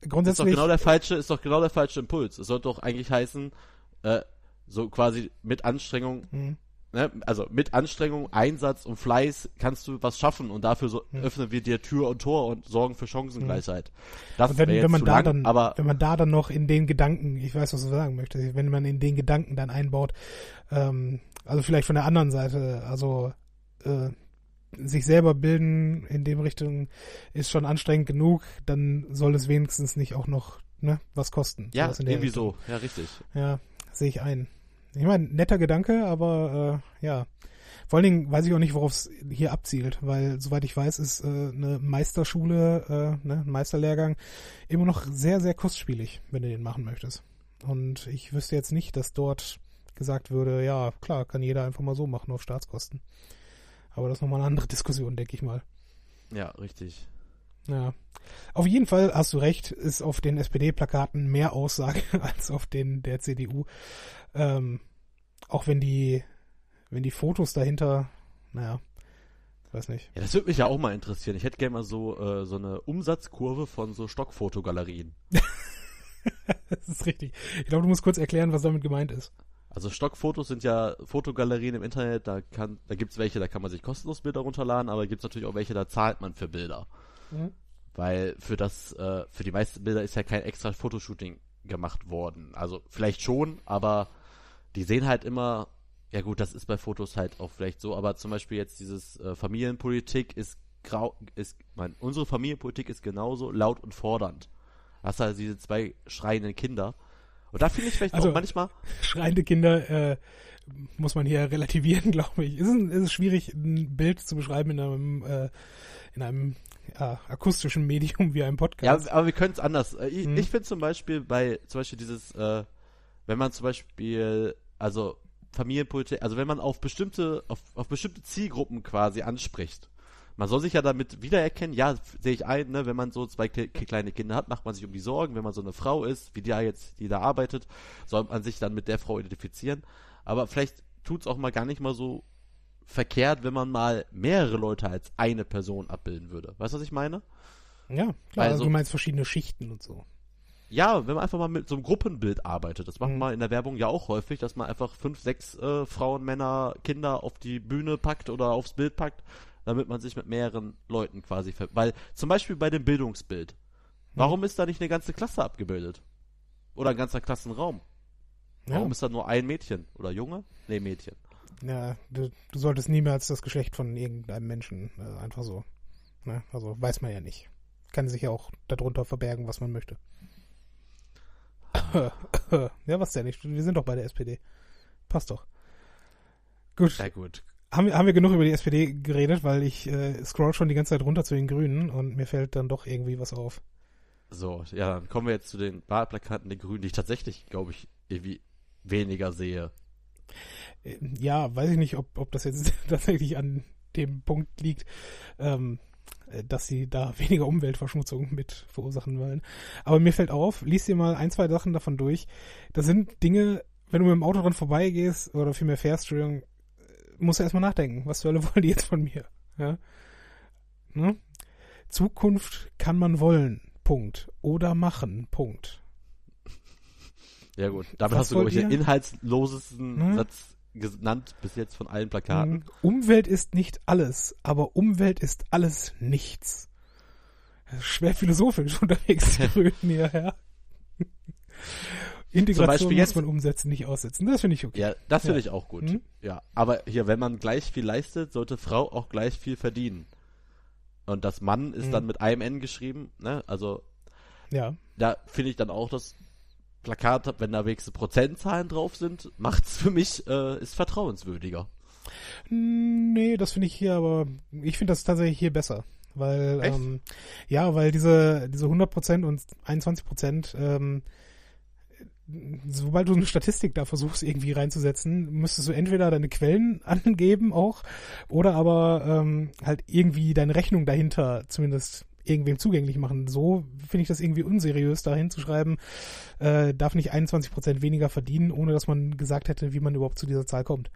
Ist doch grundsätzlich. genau der falsche, ist doch genau der falsche Impuls. Es sollte doch eigentlich heißen, äh, so quasi mit Anstrengung, Hm. ne, also mit Anstrengung, Einsatz und Fleiß kannst du was schaffen und dafür so Hm. öffnen wir dir Tür und Tor und sorgen für Chancengleichheit. Das Und wenn, wenn man da lang, dann, aber wenn man da dann noch in den Gedanken, ich weiß, was du sagen möchtest, wenn man in den Gedanken dann einbaut, ähm, also vielleicht von der anderen Seite, also äh, sich selber bilden in dem Richtung ist schon anstrengend genug, dann soll es wenigstens nicht auch noch ne, was kosten. ja, irgendwie Richtung. so, ja, richtig. Ja, sehe ich ein. Ich meine, netter Gedanke, aber äh, ja. Vor allen Dingen weiß ich auch nicht, worauf es hier abzielt, weil soweit ich weiß, ist äh, eine Meisterschule, äh, ne, ein Meisterlehrgang immer noch sehr, sehr kostspielig, wenn du den machen möchtest. Und ich wüsste jetzt nicht, dass dort gesagt würde, ja, klar, kann jeder einfach mal so machen auf Staatskosten. Aber das ist nochmal eine andere Diskussion, denke ich mal. Ja, richtig. Ja. Auf jeden Fall hast du recht, ist auf den SPD-Plakaten mehr Aussage als auf den der CDU. Ähm, auch wenn die, wenn die Fotos dahinter, naja, weiß nicht. Ja, das würde mich ja auch mal interessieren. Ich hätte gerne mal so, äh, so eine Umsatzkurve von so Stockfotogalerien. Das ist richtig. Ich glaube, du musst kurz erklären, was damit gemeint ist. Also Stockfotos sind ja Fotogalerien im Internet, da kann, da gibt's welche, da kann man sich kostenlos Bilder runterladen, aber gibt's natürlich auch welche, da zahlt man für Bilder. Mhm. Weil für das, äh, für die meisten Bilder ist ja kein extra Fotoshooting gemacht worden. Also vielleicht schon, aber die sehen halt immer, ja gut, das ist bei Fotos halt auch vielleicht so, aber zum Beispiel jetzt dieses äh, Familienpolitik ist grau, ist, mein, unsere Familienpolitik ist genauso laut und fordernd. Hast halt diese zwei schreienden Kinder. Und da finde ich vielleicht Also- auch manchmal, Schreiende Kinder äh, muss man hier relativieren, glaube ich. Es ist, es ist schwierig, ein Bild zu beschreiben in einem, äh, in einem ja, akustischen Medium wie einem Ja, Podcast. aber wir können es anders. Äh, Ich, Hm. ich finde zum Beispiel bei, zum Beispiel dieses, äh, wenn man zum Beispiel, also Familienpolitik, also wenn man auf bestimmte, auf, auf bestimmte Zielgruppen quasi anspricht. Man soll sich ja damit wiedererkennen, ja, sehe ich ein, ne, wenn man so zwei kle kleine Kinder hat, macht man sich um die Sorgen, wenn man so eine Frau ist, wie die da jetzt, die da arbeitet, soll man sich dann mit der Frau identifizieren. Aber vielleicht tut's auch mal gar nicht mal so verkehrt, wenn man mal mehrere Leute als eine Person abbilden würde. Weißt du, was ich meine? ja, klar. Also, also- du meinst verschiedene Schichten und so. Ja, wenn man einfach mal mit so einem Gruppenbild arbeitet. Das macht Mhm. man in der Werbung ja auch häufig, dass man einfach fünf, sechs äh, Frauen, Männer, Kinder auf die Bühne packt oder aufs Bild packt, damit man sich mit mehreren Leuten quasi ver Weil zum Beispiel bei dem Bildungsbild, warum ist da nicht eine ganze Klasse abgebildet? Oder ein ganzer Klassenraum? Ja, Warum ist da nur ein Mädchen? Oder Junge? Nee, Mädchen. ja du, du solltest niemals das Geschlecht von irgendeinem Menschen äh, einfach so. Ne? Also weiß man ja nicht. Kann sich ja auch darunter verbergen, was man möchte. ja, was denn nicht? Wir sind doch bei der SPD. Passt doch. Gut. Ja gut. Haben wir, haben wir genug über die SPD geredet, weil ich äh, scroll schon die ganze Zeit runter zu den Grünen und mir fällt dann doch irgendwie was auf. So, ja, dann kommen wir jetzt zu den Wahlplakaten der Grünen, die ich tatsächlich, glaube ich, irgendwie weniger sehe. Äh, Ja, weiß ich nicht, ob, ob das jetzt tatsächlich an dem Punkt liegt, ähm, äh, dass sie da weniger Umweltverschmutzung mit verursachen wollen. Aber mir fällt auf, lies dir mal ein, zwei Sachen davon durch. Das sind Dinge, wenn du mit dem Auto dran vorbeigehst oder vielmehr fährst, Entschuldigung, du erstmal nachdenken, was zur Hölle wollen die jetzt von mir? Ja? Ne? Zukunft kann man wollen, Punkt. Oder machen, Punkt. Ja gut, damit Was hast du, glaube ich, den inhaltslosesten Hm? Satz genannt bis jetzt von allen Plakaten. Mhm. Umwelt ist nicht alles, aber Umwelt ist alles nichts. Schwer philosophisch unterwegs, die Grünen hier, ja. Integration Beispiel muss jetzt- man umsetzen, nicht aussetzen. Das finde ich okay. Ja, das finde Ja. ich auch gut. Mhm. Ja, aber hier, wenn man gleich viel leistet, sollte Frau auch gleich viel verdienen. Und das Mann ist Mhm. dann mit einem N geschrieben, ne? Also Ja. da finde ich dann auch das Plakat, wenn da wenigstens Prozentzahlen drauf sind, macht's für mich, äh, ist vertrauenswürdiger. Hm, Nee, das finde ich hier aber, ich finde das tatsächlich hier besser. Weil, Echt? ähm, ja, weil diese, diese 100% und 21%, ähm, sobald du eine Statistik da versuchst irgendwie reinzusetzen, müsstest du entweder deine Quellen angeben auch oder aber ähm, halt irgendwie deine Rechnung dahinter zumindest irgendwem zugänglich machen. So finde ich das irgendwie unseriös, da hinzuschreiben, äh, darf nicht 21 Prozent weniger verdienen, ohne dass man gesagt hätte, wie man überhaupt zu dieser Zahl kommt.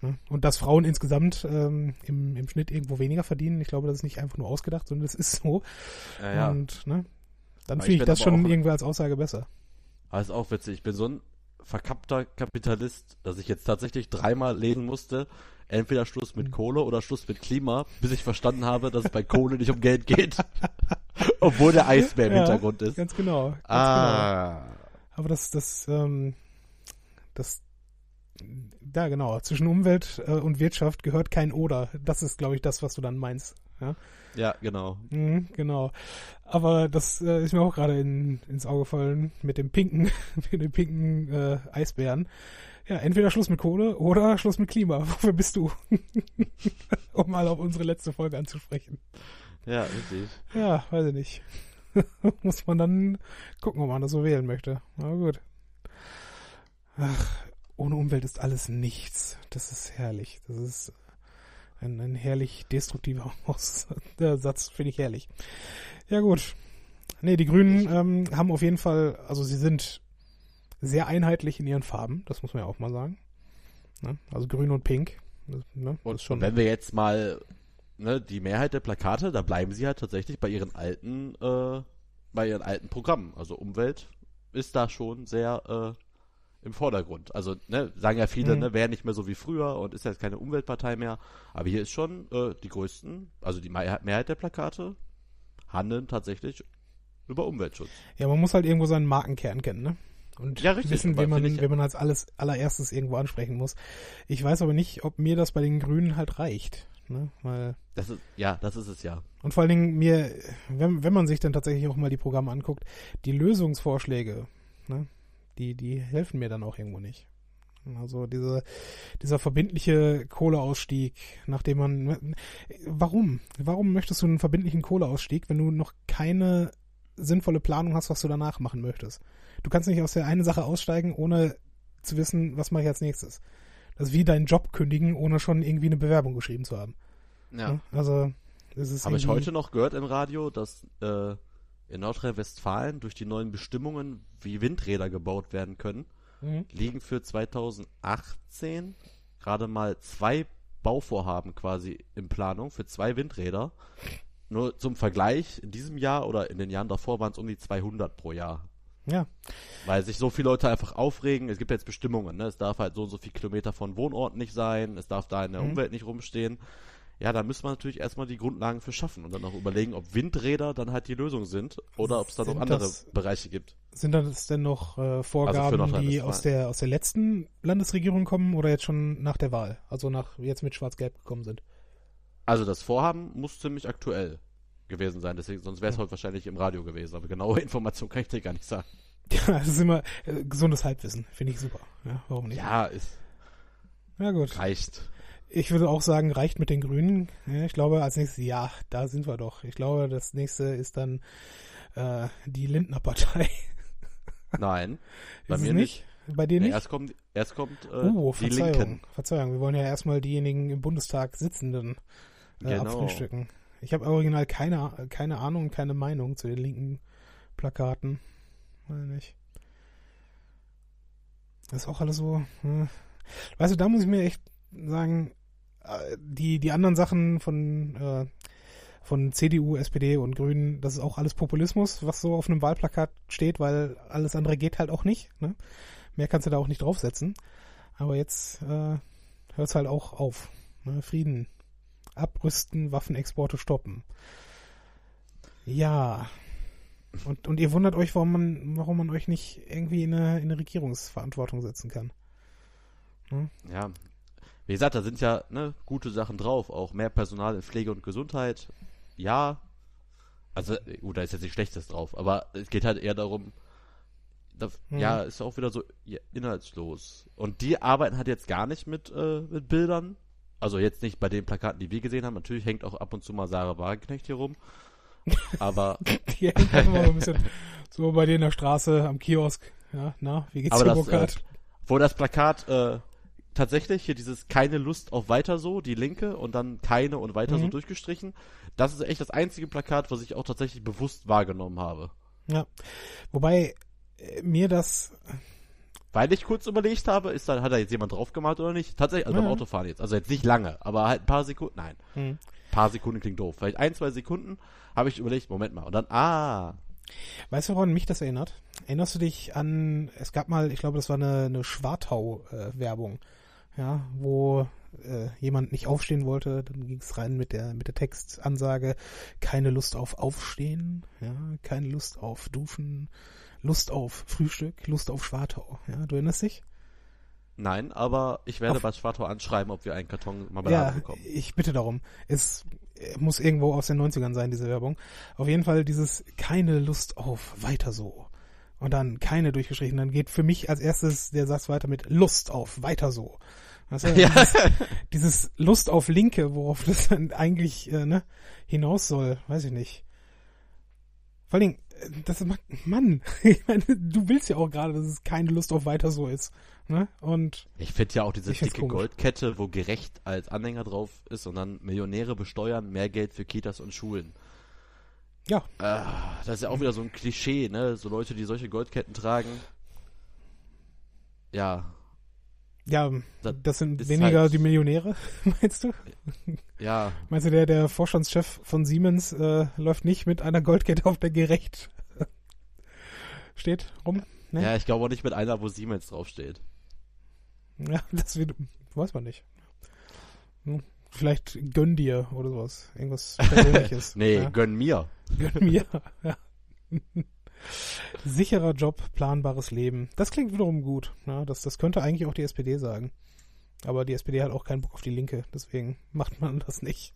Ne? Und dass Frauen insgesamt ähm, im, im Schnitt irgendwo weniger verdienen, ich glaube, das ist nicht einfach nur ausgedacht, sondern das ist so. Ja, ja. Und ne, dann finde ich ich das schon irgendwie als Aussage besser. Aber ist auch witzig. Ich bin so ein verkappter Kapitalist, dass ich jetzt tatsächlich dreimal lesen musste, entweder Schluss mit Kohle oder Schluss mit Klima, bis ich verstanden habe, dass es bei Kohle nicht um Geld geht. Obwohl der Eisbär im Ja, Hintergrund ist. Ganz genau. Ganz genau. Ah. Aber das, das, ähm, das, da genau, zwischen Umwelt äh, und Wirtschaft gehört kein Oder. Das ist, glaube ich, das, was du dann meinst. Ja, Ja, genau. mhm, genau. Aber das äh, ist mir auch gerade in, ins Auge gefallen mit dem pinken, mit dem pinken äh, Eisbären. Ja, entweder Schluss mit Kohle oder Schluss mit Klima. Wofür bist du? um mal auf unsere letzte Folge anzusprechen. Ja, richtig. Ja, weiß ich nicht. Muss man dann gucken, ob man das so wählen möchte. Aber gut. Ach, ohne Umwelt ist alles nichts. Das ist herrlich. Das ist ein, ein herrlich destruktiver Satz, finde ich herrlich. Ja gut. Nee, die Grünen ähm, haben auf jeden Fall, also sie sind sehr einheitlich in ihren Farben, das muss man ja auch mal sagen. Ne? Also grün und pink. Das, ne? Und schon wenn wir jetzt mal ne, die Mehrheit der Plakate, da bleiben sie halt tatsächlich bei ihren alten, äh, bei ihren alten Programmen. Also Umwelt ist da schon sehr äh, im Vordergrund. Also ne, sagen ja viele, Mhm. ne, wäre nicht mehr so wie früher und ist jetzt keine Umweltpartei mehr. Aber hier ist schon äh, die größten, also die Mehrheit der Plakate handeln tatsächlich über Umweltschutz. Ja, man muss halt irgendwo seinen Markenkern kennen, ne? Und Ja, richtig, wissen, wen man, ich- wen man als alles allererstes irgendwo ansprechen muss. Ich weiß aber nicht, ob mir das bei den Grünen halt reicht. Ne? Weil, Das ist, ja, das ist es ja. und vor allen Dingen mir, wenn, wenn man sich dann tatsächlich auch mal die Programme anguckt, die Lösungsvorschläge, ne? Die, die helfen mir dann auch irgendwo nicht. Also diese, dieser verbindliche Kohleausstieg, nachdem man, warum? Warum möchtest du einen verbindlichen Kohleausstieg, wenn du noch keine sinnvolle Planung hast, was du danach machen möchtest? Du kannst nicht aus der einen Sache aussteigen, ohne zu wissen, was mache ich als nächstes. Das ist wie deinen Job kündigen, ohne schon irgendwie eine Bewerbung geschrieben zu haben. Ja. Also, es ist Habe ich heute noch gehört im Radio, dass äh, in Nordrhein-Westfalen durch die neuen Bestimmungen, wie Windräder gebaut werden können, Mhm. liegen für 2018 gerade mal zwei Bauvorhaben quasi in Planung für zwei Windräder. Nur zum Vergleich, in diesem Jahr oder in den Jahren davor waren es um die 200 pro Jahr. Ja, Weil sich so viele Leute einfach aufregen. Es gibt jetzt Bestimmungen, ne? Es darf halt so und so viel Kilometer von Wohnorten nicht sein, es darf da in der Mhm. Umwelt nicht rumstehen. Ja, da müssen wir natürlich erstmal die Grundlagen für schaffen und dann auch überlegen, ob Windräder dann halt die Lösung sind oder ob es da noch andere das- Bereiche gibt. sind das denn noch äh, Vorgaben, die Nordrhein-Westfalen. aus der, aus der letzten Landesregierung kommen oder jetzt schon nach der Wahl? Also nach jetzt mit Schwarz-Gelb gekommen sind? Also das Vorhaben muss ziemlich aktuell gewesen sein, deswegen, sonst wäre es Ja. heute wahrscheinlich im Radio gewesen. Aber genaue Informationen kann ich dir gar nicht sagen. Ja, das ist immer äh, gesundes Halbwissen. Finde ich super. Ja, warum nicht? Ja, es Ja, gut. reicht. Ich würde auch sagen, reicht mit den Grünen. Ich glaube, als nächstes, ja, da sind wir doch. Ich glaube, das nächste ist dann äh, die Lindner-Partei. Nein, bei mir nicht. Bei dir Nee, nicht? erst kommt, erst kommt äh, oh, die Verzeihung. Linken. Verzeihung, wir wollen ja erstmal diejenigen im Bundestag Sitzenden äh, Genau. abfrühstücken. Ich habe original keine, keine Ahnung und keine Meinung zu den linken Plakaten. Weiß nicht. Das ist auch alles so. Hm. Weißt du, da muss ich mir echt sagen, die, die anderen Sachen von, äh, von CDU, SPD und Grünen, das ist auch alles Populismus, was so auf einem Wahlplakat steht, weil alles andere geht halt auch nicht. Ne? Mehr kannst du da auch nicht draufsetzen. Aber jetzt äh, hört es halt auch auf. Ne? Frieden. Abrüsten, Waffenexporte stoppen. Ja. Und, und ihr wundert euch, warum man, warum man euch nicht irgendwie in eine, in eine Regierungsverantwortung setzen kann. Ja. Wie gesagt, da sind ja ne, gute Sachen drauf. Auch mehr Personal in Pflege und Gesundheit. Ja. Also, gut, da ist jetzt nichts Schlechtes drauf. Aber es geht halt eher darum, da, Mhm. ja, ist auch wieder so ja, inhaltslos. Und die arbeiten halt jetzt gar nicht mit, äh, mit Bildern. Also jetzt nicht bei den Plakaten, die wir gesehen haben. Natürlich hängt auch ab und zu mal Sarah Wagenknecht hier rum. Aber Die hängt einfach mal so ein bisschen so bei dir in der Straße am Kiosk. Ja, na, wie geht's Aber dir, das, äh, wo das Plakat äh, tatsächlich hier dieses keine Lust auf weiter so, die linke und dann keine und weiter so Mhm. durchgestrichen. Das ist echt das einzige Plakat, was ich auch tatsächlich bewusst wahrgenommen habe. Ja. Wobei äh, mir das, Weil ich kurz überlegt habe, ist da, hat da jetzt jemand draufgemalt oder nicht? Tatsächlich, also beim Ja. Autofahren jetzt. Also jetzt nicht lange, aber halt ein paar Sekunden. Nein, hm, ein paar Sekunden klingt doof. Vielleicht ein, zwei Sekunden habe ich überlegt, Moment mal. Und dann, ah, weißt du, woran mich das erinnert? Erinnerst du dich an, es gab mal, ich glaube, das war eine, eine Schwartau-Werbung, ja, wo äh, jemand nicht aufstehen wollte, dann ging es rein mit der mit der Textansage, keine Lust auf Aufstehen, ja, keine Lust auf Duschen, Lust auf Frühstück, Lust auf Schwartau, ja, du erinnerst dich? nein, aber ich werde Auf- bei Schwartau anschreiben, ob wir einen Karton Marmelade Ja, bekommen. ich bitte darum. Es äh, muss irgendwo aus den 90ern sein, diese Werbung. Auf jeden Fall dieses keine Lust auf, weiter so. Und dann keine durchgestrichen. Dann geht für mich als erstes der Satz weiter mit Lust auf, weiter so. Weißt du, Ja. dieses, dieses Lust auf Linke, worauf das dann eigentlich äh, ne, hinaus soll, weiß ich nicht. Vor allen Dingen, äh, das macht, Mann, ich meine, du willst ja auch gerade, dass es keine Lust auf weiter so ist. Ne? Und Ich finde ja auch diese dicke. Goldkette, wo gerecht als Anhänger drauf ist und dann Millionäre besteuern, mehr Geld für Kitas und Schulen. Ja, Äh, das ist ja auch wieder so ein Klischee, ne? So Leute, die solche Goldketten tragen. Ja, Ja, Das das sind weniger halt- die Millionäre, meinst du? ja, Meinst du, der, der Vorstandschef von Siemens äh, läuft nicht mit einer Goldkette auf der gerecht steht rum? Ne? ja, ich glaube auch nicht mit einer, wo Siemens draufsteht. Ja, das wird, weiß man nicht. Hm, Vielleicht gönn dir oder sowas. Irgendwas Persönliches. Nee, ja. gönn mir. Gönn mir. Ja. Sicherer Job, planbares Leben. Das klingt wiederum gut. Ja, das, das könnte eigentlich auch die SPD sagen. Aber die SPD hat auch keinen Bock auf die Linke, deswegen macht man das nicht.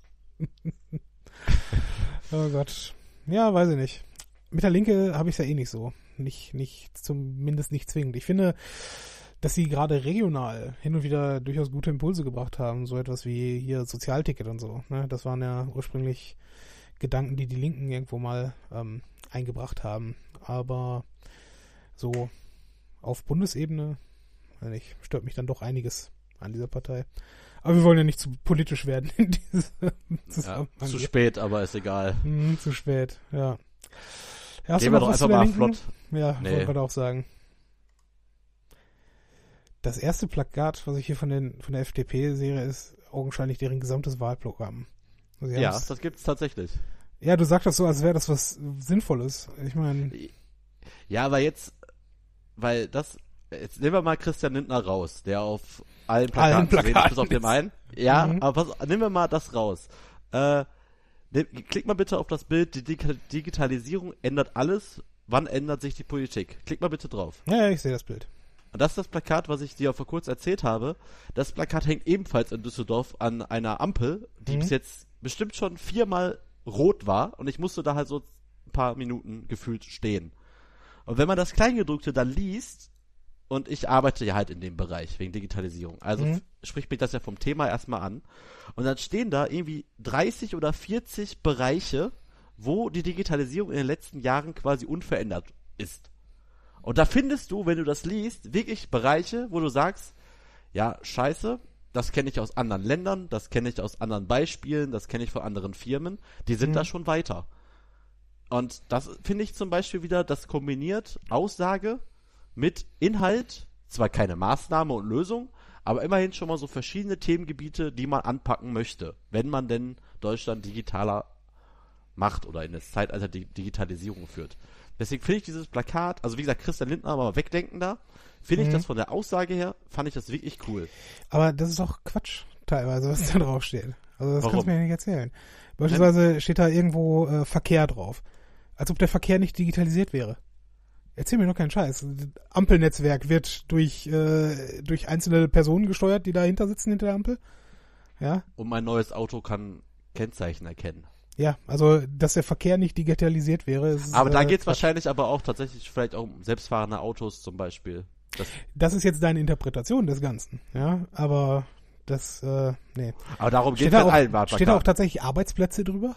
oh Gott. Ja, weiß ich nicht. Mit der Linke habe ich es ja eh nicht so. Nicht, nicht, zumindest nicht zwingend. Ich finde, dass sie gerade regional hin und wieder durchaus gute Impulse gebracht haben. So etwas wie hier Sozialticket und so. Ne? Das waren ja ursprünglich Gedanken, die die Linken irgendwo mal ähm, eingebracht haben. Aber so auf Bundesebene, weiß nicht, stört mich dann doch einiges an dieser Partei. Aber wir wollen ja nicht zu politisch werden in diesem Ja, zu spät, aber ist egal. Hm, zu spät, ja. ja Gehen wir doch einfach mal flott. Ja, Nee. wollte ich auch sagen. Das erste Plakat, was ich hier von, den, von der FDP sehe, ist augenscheinlich deren gesamtes Wahlprogramm. Also sie Ja, das gibt's tatsächlich. ja, du sagst das so, als wäre das was Sinnvolles. Ich meine, Ja, aber jetzt, weil das, jetzt nehmen wir mal Christian Lindner raus, der auf allen Plakaten, Allen sehen ist, Plakaten bis auf dem einen. Ja, Mhm. aber pass, nehmen wir mal das raus. Äh, nimm, klick mal bitte auf das Bild, die Dig Digitalisierung ändert alles. Wann ändert sich die Politik? Klick mal bitte drauf. ja, ich sehe das Bild. Und das ist das Plakat, was ich dir vor kurz erzählt habe. Das Plakat hängt ebenfalls in Düsseldorf an einer Ampel, die Mhm. bis jetzt bestimmt schon viermal rot war und ich musste da halt so ein paar Minuten gefühlt stehen. Und wenn man das Kleingedruckte dann liest, und ich arbeite ja halt in dem Bereich wegen Digitalisierung, also Mhm. spricht mich das ja vom Thema erstmal an. Und dann stehen da irgendwie 30 oder 40 Bereiche, wo die Digitalisierung in den letzten Jahren quasi unverändert ist. Und da findest du, wenn du das liest, wirklich Bereiche, wo du sagst, ja, scheiße, das kenne ich aus anderen Ländern, das kenne ich aus anderen Beispielen, das kenne ich von anderen Firmen, die sind Mhm. da schon weiter. Und das finde ich zum Beispiel wieder, das kombiniert Aussage mit Inhalt, zwar keine Maßnahme und Lösung, aber immerhin schon mal so verschiedene Themengebiete, die man anpacken möchte, wenn man denn Deutschland digitaler macht oder in das Zeitalter der Digitalisierung führt. Deswegen finde ich dieses Plakat, also wie gesagt, Christian Lindner mal wegdenken da, finde ich Mhm. das von der Aussage her, fand ich das wirklich cool. Aber das ist doch Quatsch, teilweise, was da drauf steht. Also das Warum? kannst du mir nicht erzählen. Beispielsweise steht da irgendwo äh, Verkehr drauf. Als ob der Verkehr nicht digitalisiert wäre. Erzähl mir doch keinen Scheiß. Ampelnetzwerk wird durch, äh, durch einzelne Personen gesteuert, die dahinter sitzen hinter der Ampel. Ja, Und mein neues Auto kann Kennzeichen erkennen. Ja, also dass der Verkehr nicht digitalisiert wäre. Ist, Aber da äh, geht es Quatsch. wahrscheinlich aber auch tatsächlich vielleicht auch um selbstfahrende Autos zum Beispiel. Das, Das ist jetzt deine Interpretation des Ganzen, ja, aber das, äh, nee. aber darum geht Steht es da, allen auch, steht da auch Wahlplakaten. tatsächlich Arbeitsplätze drüber?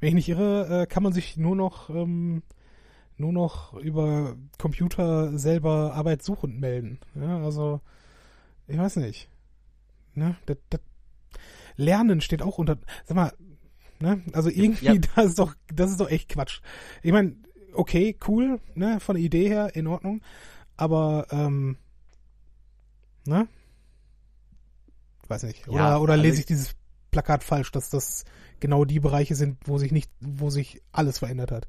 Wenn ich nicht irre, äh, kann man sich nur noch ähm, nur noch über Computer selber arbeitssuchend melden. Ja, also, ich weiß nicht. Ne? Das, das Lernen steht auch unter. Sag mal, ne? Also irgendwie, ja. das ist doch, das ist doch echt Quatsch. Ich meine, okay, cool, ne, von der Idee her, in Ordnung. Aber, ähm, ne? Weiß nicht. Oder, ja, oder lese ich dieses Plakat falsch, dass das genau die Bereiche sind, wo sich nicht, wo sich alles verändert hat.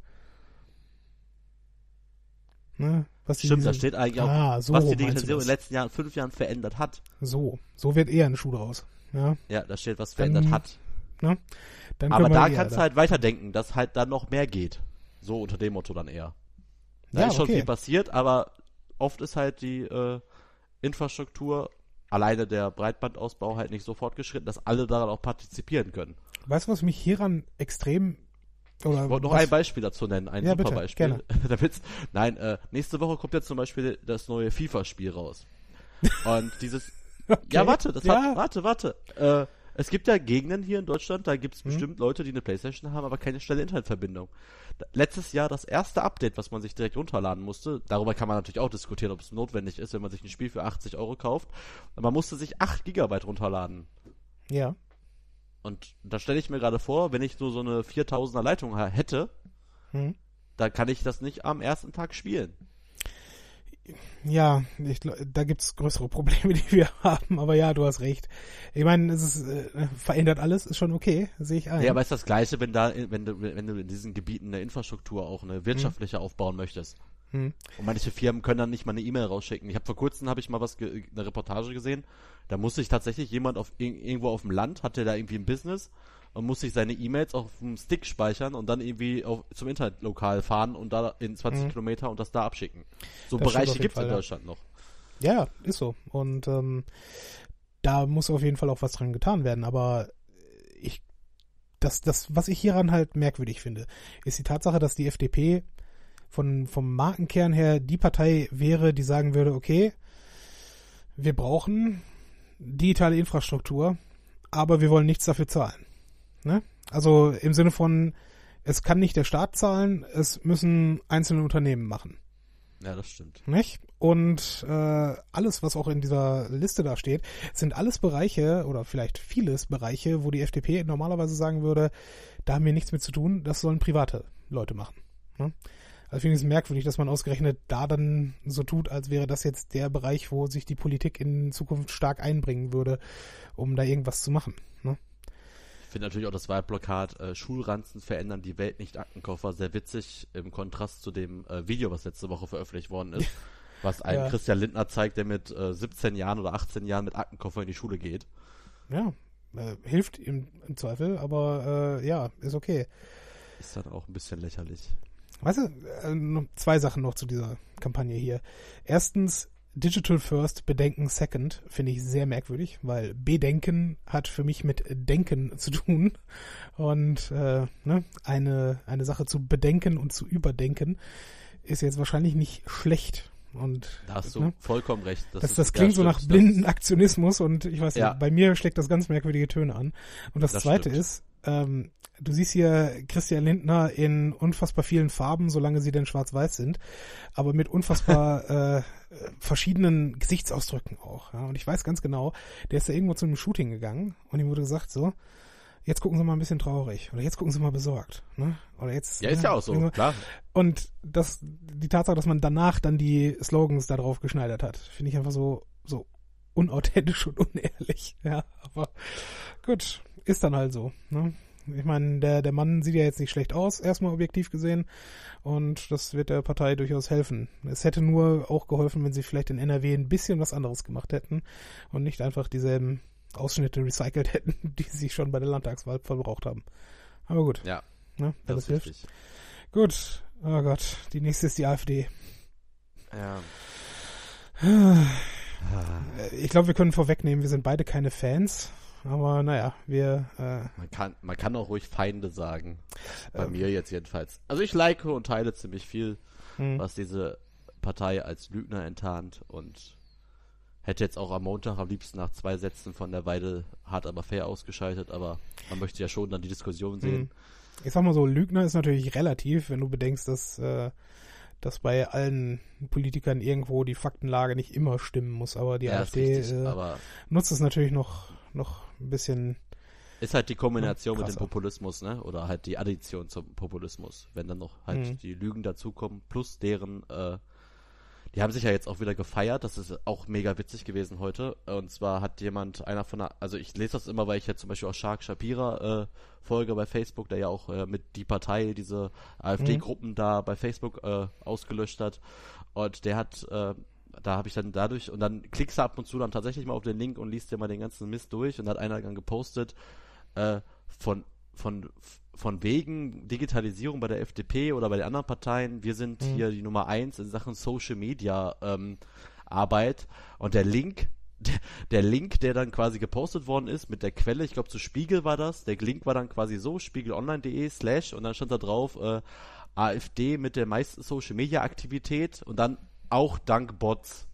Ne? Was Stimmt, diese, da steht eigentlich auch, ah, so was die Digitalisierung in den letzten Jahren, fünf Jahren verändert hat. So, so wird eher eine Schuh draus. Ja, ja da steht, was verändert dann, hat. Ne? Aber da kannst du halt weiterdenken, dass halt dann noch mehr geht. So unter dem Motto dann eher. Da ja, ist schon okay. viel passiert, aber oft ist halt die äh, Infrastruktur, alleine der Breitbandausbau halt nicht so fortgeschritten, dass alle daran auch partizipieren können. Weißt du, was mich hieran extrem oder ich wollte noch was? ein Beispiel dazu nennen, ein ja, super bitte, Beispiel. Damit's, nein, äh, nächste Woche kommt jetzt zum Beispiel das neue FIFA-Spiel raus. Und dieses. okay. Ja, warte, das ja. hat. Warte, warte. Äh, es gibt ja Gegenden hier in Deutschland, da gibt es hm. bestimmt Leute, die eine Playstation haben, aber keine schnelle Internetverbindung. Letztes Jahr das erste Update, was man sich direkt runterladen musste, darüber kann man natürlich auch diskutieren, ob es notwendig ist, wenn man sich ein Spiel für 80 Euro kauft. Man musste sich 8 Gigabyte runterladen. Ja. Und da stelle ich mir gerade vor, wenn ich nur so eine 4000er Leitung hätte, hm. da kann ich das nicht am ersten Tag spielen ja, ich, da gibt's größere Probleme, die wir haben, aber ja, du hast recht. Ich meine, es ist, äh, verändert alles, ist schon okay, sehe ich ein. Ja, aber ist das Gleiche, wenn da, wenn du, wenn du in diesen Gebieten eine Infrastruktur auch eine wirtschaftliche hm. aufbauen möchtest. Hm. Und manche Firmen können dann nicht mal eine E-Mail rausschicken. Ich habe vor kurzem habe ich mal was eine Reportage gesehen. Da musste sich tatsächlich jemand auf irgendwo auf dem Land hatte da irgendwie ein Business und muss sich seine E-Mails auf dem Stick speichern und dann irgendwie auf, zum Internetlokal fahren und da in 20 mhm. Kilometer und das da abschicken. So das Bereiche gibt es in Deutschland noch. Ja, ist so. Und ähm, da muss auf jeden Fall auch was dran getan werden. Aber ich, das, das, was ich hieran halt merkwürdig finde, ist die Tatsache, dass die FDP von, vom Markenkern her die Partei wäre, die sagen würde, okay, wir brauchen digitale Infrastruktur, aber wir wollen nichts dafür zahlen. Ne? Also im Sinne von, es kann nicht der Staat zahlen, es müssen einzelne Unternehmen machen. Ja, das stimmt. Nicht? Und äh, alles, was auch in dieser Liste da steht, sind alles Bereiche oder vielleicht vieles Bereiche, wo die FDP normalerweise sagen würde, da haben wir nichts mit zu tun, das sollen private Leute machen. Ne? Also finde ich es merkwürdig, dass man ausgerechnet da dann so tut, als wäre das jetzt der Bereich, wo sich die Politik in Zukunft stark einbringen würde, um da irgendwas zu machen. Ne? Finde natürlich auch das Wahlplakat äh, Schulranzen verändern die Welt nicht Aktenkoffer sehr witzig im Kontrast zu dem äh, Video, was letzte Woche veröffentlicht worden ist, was einen ja. Christian Lindner zeigt, der mit äh, 17 Jahren oder 18 Jahren mit Aktenkoffer in die Schule geht. Ja, äh, hilft im, im, Zweifel, aber äh, ja, ist okay. Ist dann auch ein bisschen lächerlich. Weißt du, äh, zwei Sachen noch zu dieser Kampagne hier. Erstens, Digital First, Bedenken Second finde ich sehr merkwürdig, weil Bedenken hat für mich mit Denken zu tun. Und äh, ne, eine, eine Sache zu bedenken und zu überdenken ist jetzt wahrscheinlich nicht schlecht. Und, da hast du ne, vollkommen recht. Das, das, das klingt so nach blinden Aktionismus und ich weiß ja. nicht, bei mir schlägt das ganz merkwürdige Töne an. Und das, das zweite stimmt. ist, ähm, du siehst hier Christian Lindner in unfassbar vielen Farben, solange sie denn schwarz-weiß sind, aber mit unfassbar äh, verschiedenen Gesichtsausdrücken auch. Ja? Und ich weiß ganz genau, der ist da irgendwo zu einem Shooting gegangen und ihm wurde gesagt, so, jetzt gucken Sie mal ein bisschen traurig oder jetzt gucken Sie mal besorgt. Ne? Oder jetzt. Ja, ist ja, ja auch so, klar. Und das, die Tatsache, dass man danach dann die Slogans da drauf geschneidert hat, finde ich einfach so, so unauthentisch und unehrlich. Ja, aber gut, ist dann halt so. Ne? Ich meine, der, der Mann sieht ja jetzt nicht schlecht aus, erstmal objektiv gesehen. Und das wird der Partei durchaus helfen. Es hätte nur auch geholfen, wenn sie vielleicht in NRW ein bisschen was anderes gemacht hätten und nicht einfach dieselben Ausschnitte recycelt hätten, die sie schon bei der Landtagswahl verbraucht haben. Aber gut. Ja. Ne, das, das hilft. Richtig. Gut. Oh Gott. Die nächste ist die AfD. Ja. Ich glaube, wir können vorwegnehmen, wir sind beide keine Fans. Aber naja, wir. Äh, man, kann, man kann auch ruhig Feinde sagen. Bei ähm, mir jetzt jedenfalls. Also ich like und teile ziemlich viel, hm. was diese Partei als Lügner enttarnt und hätte jetzt auch am Montag am liebsten nach zwei Sätzen von der Weide hart aber fair ausgeschaltet, aber man möchte ja schon dann die Diskussion sehen. Hm. Ich sag mal so, Lügner ist natürlich relativ, wenn du bedenkst, dass äh, dass bei allen Politikern irgendwo die Faktenlage nicht immer stimmen muss, aber die Ja, AfD richtig, äh, aber nutzt es natürlich noch, noch ein bisschen. ist halt die Kombination mit dem. Populismus, ne? Oder halt die Addition zum Populismus, wenn dann noch halt Mhm. die Lügen dazukommen, plus deren, äh, die haben sich ja jetzt auch wieder gefeiert, das ist auch mega witzig gewesen heute. Und zwar hat jemand, einer von der, also ich lese das immer, weil ich jetzt zum Beispiel auch Shark Shapira äh, folge bei Facebook, der ja auch äh, mit die Partei diese AfD-Gruppen da bei Facebook äh, ausgelöscht hat. Und der hat, äh, da habe ich dann dadurch, und dann klickst du ab und zu dann tatsächlich mal auf den Link und liest dir mal den ganzen Mist durch und hat einer dann gepostet, äh, von, von, von wegen Digitalisierung bei der FDP oder bei den anderen Parteien, wir sind Mhm. hier die Nummer eins in Sachen Social Media ähm, Arbeit und der Link, der, der Link, der dann quasi gepostet worden ist mit der Quelle, ich glaube zu Spiegel war das, der Link war dann quasi so, spiegelonline.de slash und dann stand da drauf, äh, AfD mit der meisten Social Media Aktivität und dann auch dank Bots.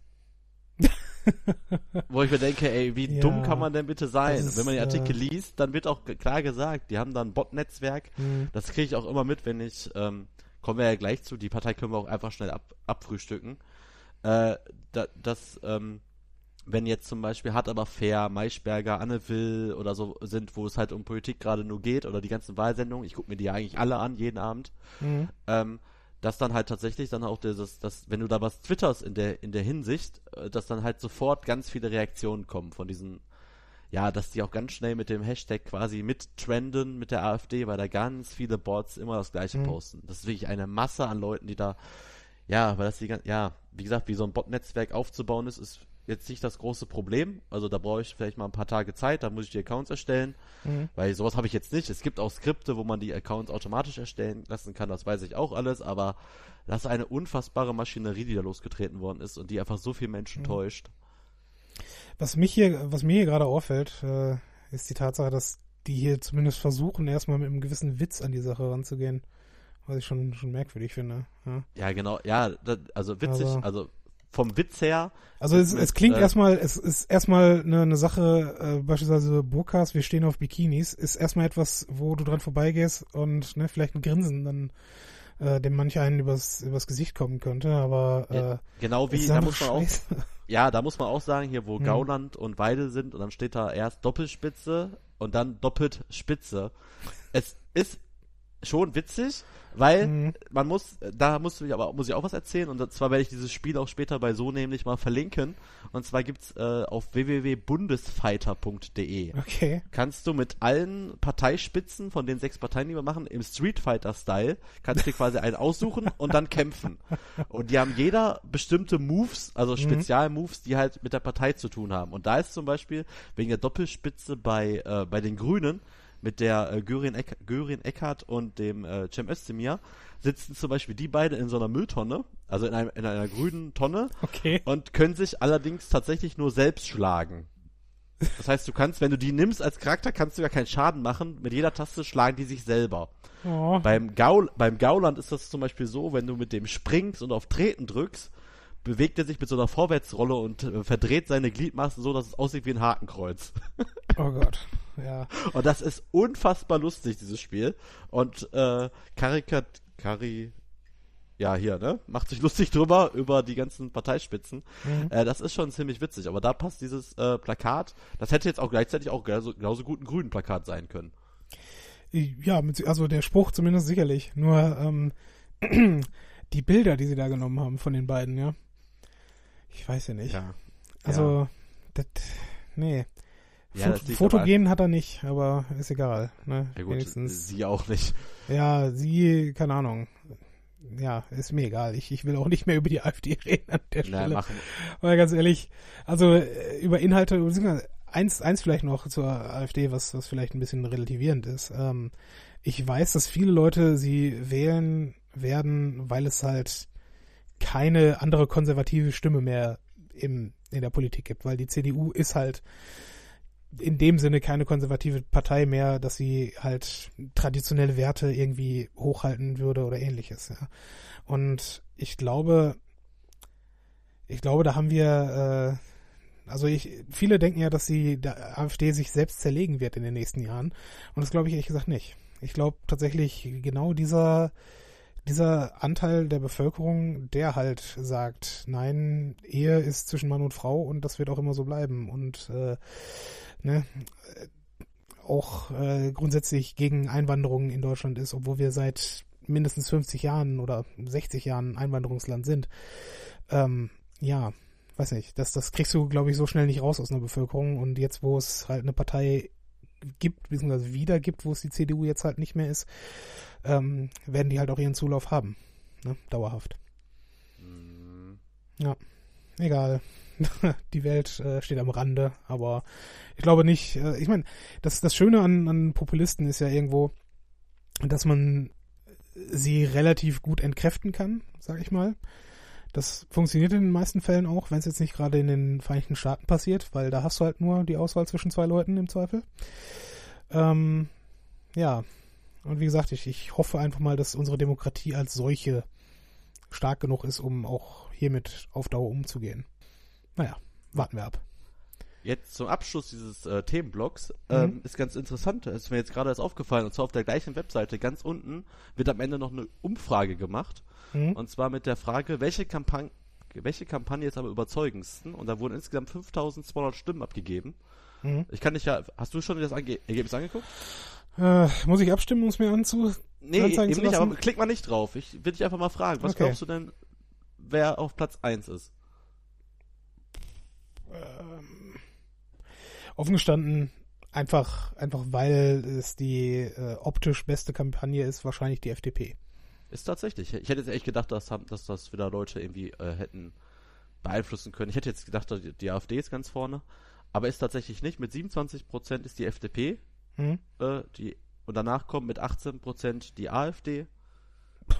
Wo ich mir denke, ey, wie Ja, dumm kann man denn bitte sein? ist, Wenn man die Artikel äh, liest, dann wird auch klar gesagt, die haben da ein Bot-Netzwerk. Mhm. Das kriege ich auch immer mit, wenn ich, ähm, kommen wir ja gleich zu, die Partei können wir auch einfach schnell ab, abfrühstücken. Äh, da, das, ähm, wenn jetzt zum Beispiel Hart aber fair, Maischberger, Anne Will oder so sind, wo es halt um Politik gerade nur geht oder die ganzen Wahlsendungen, ich gucke mir die ja eigentlich alle an, jeden Abend, Mhm. ähm, dass dann halt tatsächlich dann auch dieses, das, wenn du da was twitterst in der, in der Hinsicht, äh, dass dann halt sofort ganz viele Reaktionen kommen von diesen, ja, dass die auch ganz schnell mit dem Hashtag quasi mittrenden mit der AfD, weil da ganz viele Bots immer das gleiche Mhm. posten. Das ist wirklich eine Masse an Leuten, die da, ja, weil das die ja, wie gesagt, wie so ein Bot-Netzwerk aufzubauen ist, ist jetzt nicht das große Problem. Also da brauche ich vielleicht mal ein paar Tage Zeit, da muss ich die Accounts erstellen. Mhm. Weil sowas habe ich jetzt nicht. Es gibt auch Skripte, wo man die Accounts automatisch erstellen lassen kann, das weiß ich auch alles, aber das ist eine unfassbare Maschinerie, die da losgetreten worden ist und die einfach so viele Menschen Mhm. täuscht. Was mich hier, was mir hier gerade auffällt, äh, ist die Tatsache, dass die hier zumindest versuchen, erstmal mit einem gewissen Witz an die Sache ranzugehen. Was ich schon, schon merkwürdig finde. Ja. Ja, genau, ja, das, also witzig, Aber- also vom Witz her, Also es, Mit, es klingt äh, erstmal, es ist erstmal eine, eine Sache, äh, beispielsweise Burkas, wir stehen auf Bikinis, ist erstmal etwas, wo du dran vorbeigehst und ne, vielleicht ein Grinsen dann äh, dem manch einen übers, übers Gesicht kommen könnte, aber Ja, äh, genau wie, da muss man auch, ja, da muss man auch sagen, hier wo Mhm. Gauland und Weidel sind und dann steht da erst Doppelspitze und dann doppelt Spitze. Es ist schon witzig, weil Mhm. man muss, da muss ich aber muss ich auch was erzählen und zwar werde ich dieses Spiel auch später bei so nämlich mal verlinken und zwar gibt's äh, auf www.bundesfighter.de Okay. kannst du mit allen Parteispitzen von den sechs Parteien, die wir machen, im Street Fighter Style, kannst du dir quasi einen aussuchen und dann kämpfen. Und die haben jeder bestimmte Moves, also Spezialmoves, die halt mit der Partei zu tun haben. Und da ist zum Beispiel wegen der Doppelspitze bei äh, bei den Grünen mit der äh, Görin, Eck, Görin Eckhardt und dem äh, Cem Özdemir sitzen zum Beispiel die beiden in so einer Mülltonne, also in, einem, in einer grünen Tonne Okay. und können sich allerdings tatsächlich nur selbst schlagen. Das heißt, du kannst, wenn du die nimmst als Charakter, kannst du ja keinen Schaden machen. Mit jeder Taste schlagen die sich selber. Oh. Beim, Gaul, beim Gauland ist das zum Beispiel so, wenn du mit dem springst und auf Treten drückst, bewegt er sich mit so einer Vorwärtsrolle und äh, verdreht seine Gliedmaßen so, dass es aussieht wie ein Hakenkreuz. oh Gott. Ja. Und das ist unfassbar lustig, dieses Spiel. Und äh, Karikat, Kari, ja hier, ne? Macht sich lustig drüber, über die ganzen Parteispitzen. Mhm. Äh, das ist schon ziemlich witzig. Aber da passt dieses äh, Plakat, das hätte jetzt auch gleichzeitig auch genauso, genauso gut ein grünen Plakat sein können. Ja, mit, also der Spruch zumindest sicherlich. Nur ähm, die Bilder, die sie da genommen haben von den beiden, ja. Ich weiß ja nicht. Ja. Also, das, nee. Ja, Fo das liegt Fotogen hat er nicht, aber ist egal. Ne? Ja gut, Wenigstens. sie auch nicht. Ja, sie, keine Ahnung. Ja, ist mir egal. Ich, ich will auch nicht mehr über die AfD reden an der Stelle. machen. Aber ganz ehrlich, also äh, über Inhalte, eins, eins vielleicht noch zur AfD, was, was vielleicht ein bisschen relativierend ist. Ähm, ich weiß, dass viele Leute sie wählen werden, weil es halt keine andere konservative Stimme mehr im, in der Politik gibt, weil die CDU ist halt in dem Sinne keine konservative Partei mehr, dass sie halt traditionelle Werte irgendwie hochhalten würde oder ähnliches. Ja. Und ich glaube, ich glaube, da haben wir, äh, also ich, viele denken ja, dass der AfD sich selbst zerlegen wird in den nächsten Jahren. Und das glaube ich ehrlich gesagt nicht. Ich glaube tatsächlich genau dieser, dieser Anteil der Bevölkerung, der halt sagt, nein, Ehe ist zwischen Mann und Frau und das wird auch immer so bleiben und äh, ne, auch äh, grundsätzlich gegen Einwanderung in Deutschland ist, obwohl wir seit mindestens 50 Jahren oder 60 Jahren Einwanderungsland sind. Ähm, ja, weiß nicht, das, das kriegst du, glaube ich, so schnell nicht raus aus einer Bevölkerung. Und jetzt, wo es halt eine Partei gibt, beziehungsweise wieder gibt, wo es die CDU jetzt halt nicht mehr ist, ähm, werden die halt auch ihren Zulauf haben. Ne? Dauerhaft. Mhm. Ja, egal. die Welt äh, steht am Rande, aber ich glaube nicht, äh, ich meine, das, das Schöne an, an Populisten ist ja irgendwo, dass man sie relativ gut entkräften kann, sag ich mal. Das funktioniert in den meisten Fällen auch, wenn es jetzt nicht gerade in den Vereinigten Staaten passiert, weil da hast du halt nur die Auswahl zwischen zwei Leuten im Zweifel. Ähm, ja, und wie gesagt, ich, ich hoffe einfach mal, dass unsere Demokratie als solche stark genug ist, um auch hiermit auf Dauer umzugehen. Naja, warten wir ab. Jetzt zum Abschluss dieses äh, Themenblocks ähm, mhm. ist ganz interessant, ist mir jetzt gerade erst aufgefallen, und zwar auf der gleichen Webseite, ganz unten, wird am Ende noch eine Umfrage gemacht. Mhm. Und zwar mit der Frage, welche Kampagne, welche Kampagne ist am überzeugendsten? Und da wurden insgesamt 5200 Stimmen abgegeben. Mhm. Ich kann dich ja, hast du schon das Ange Ergebnis angeguckt? Äh, muss ich abstimmen, um es mir anzu Nee, eben nicht, aber klick mal nicht drauf. Ich will dich einfach mal fragen, was okay. glaubst du denn, wer auf Platz 1 ist? Ähm, offen gestanden, einfach, einfach weil es die äh, optisch beste Kampagne ist, wahrscheinlich die FDP. Ist tatsächlich. Ich hätte jetzt echt gedacht, dass, dass das wieder Leute irgendwie äh, hätten beeinflussen können. Ich hätte jetzt gedacht, die, die AfD ist ganz vorne, aber ist tatsächlich nicht. Mit 27% ist die FDP, hm? äh, die, und danach kommt mit 18% die AfD.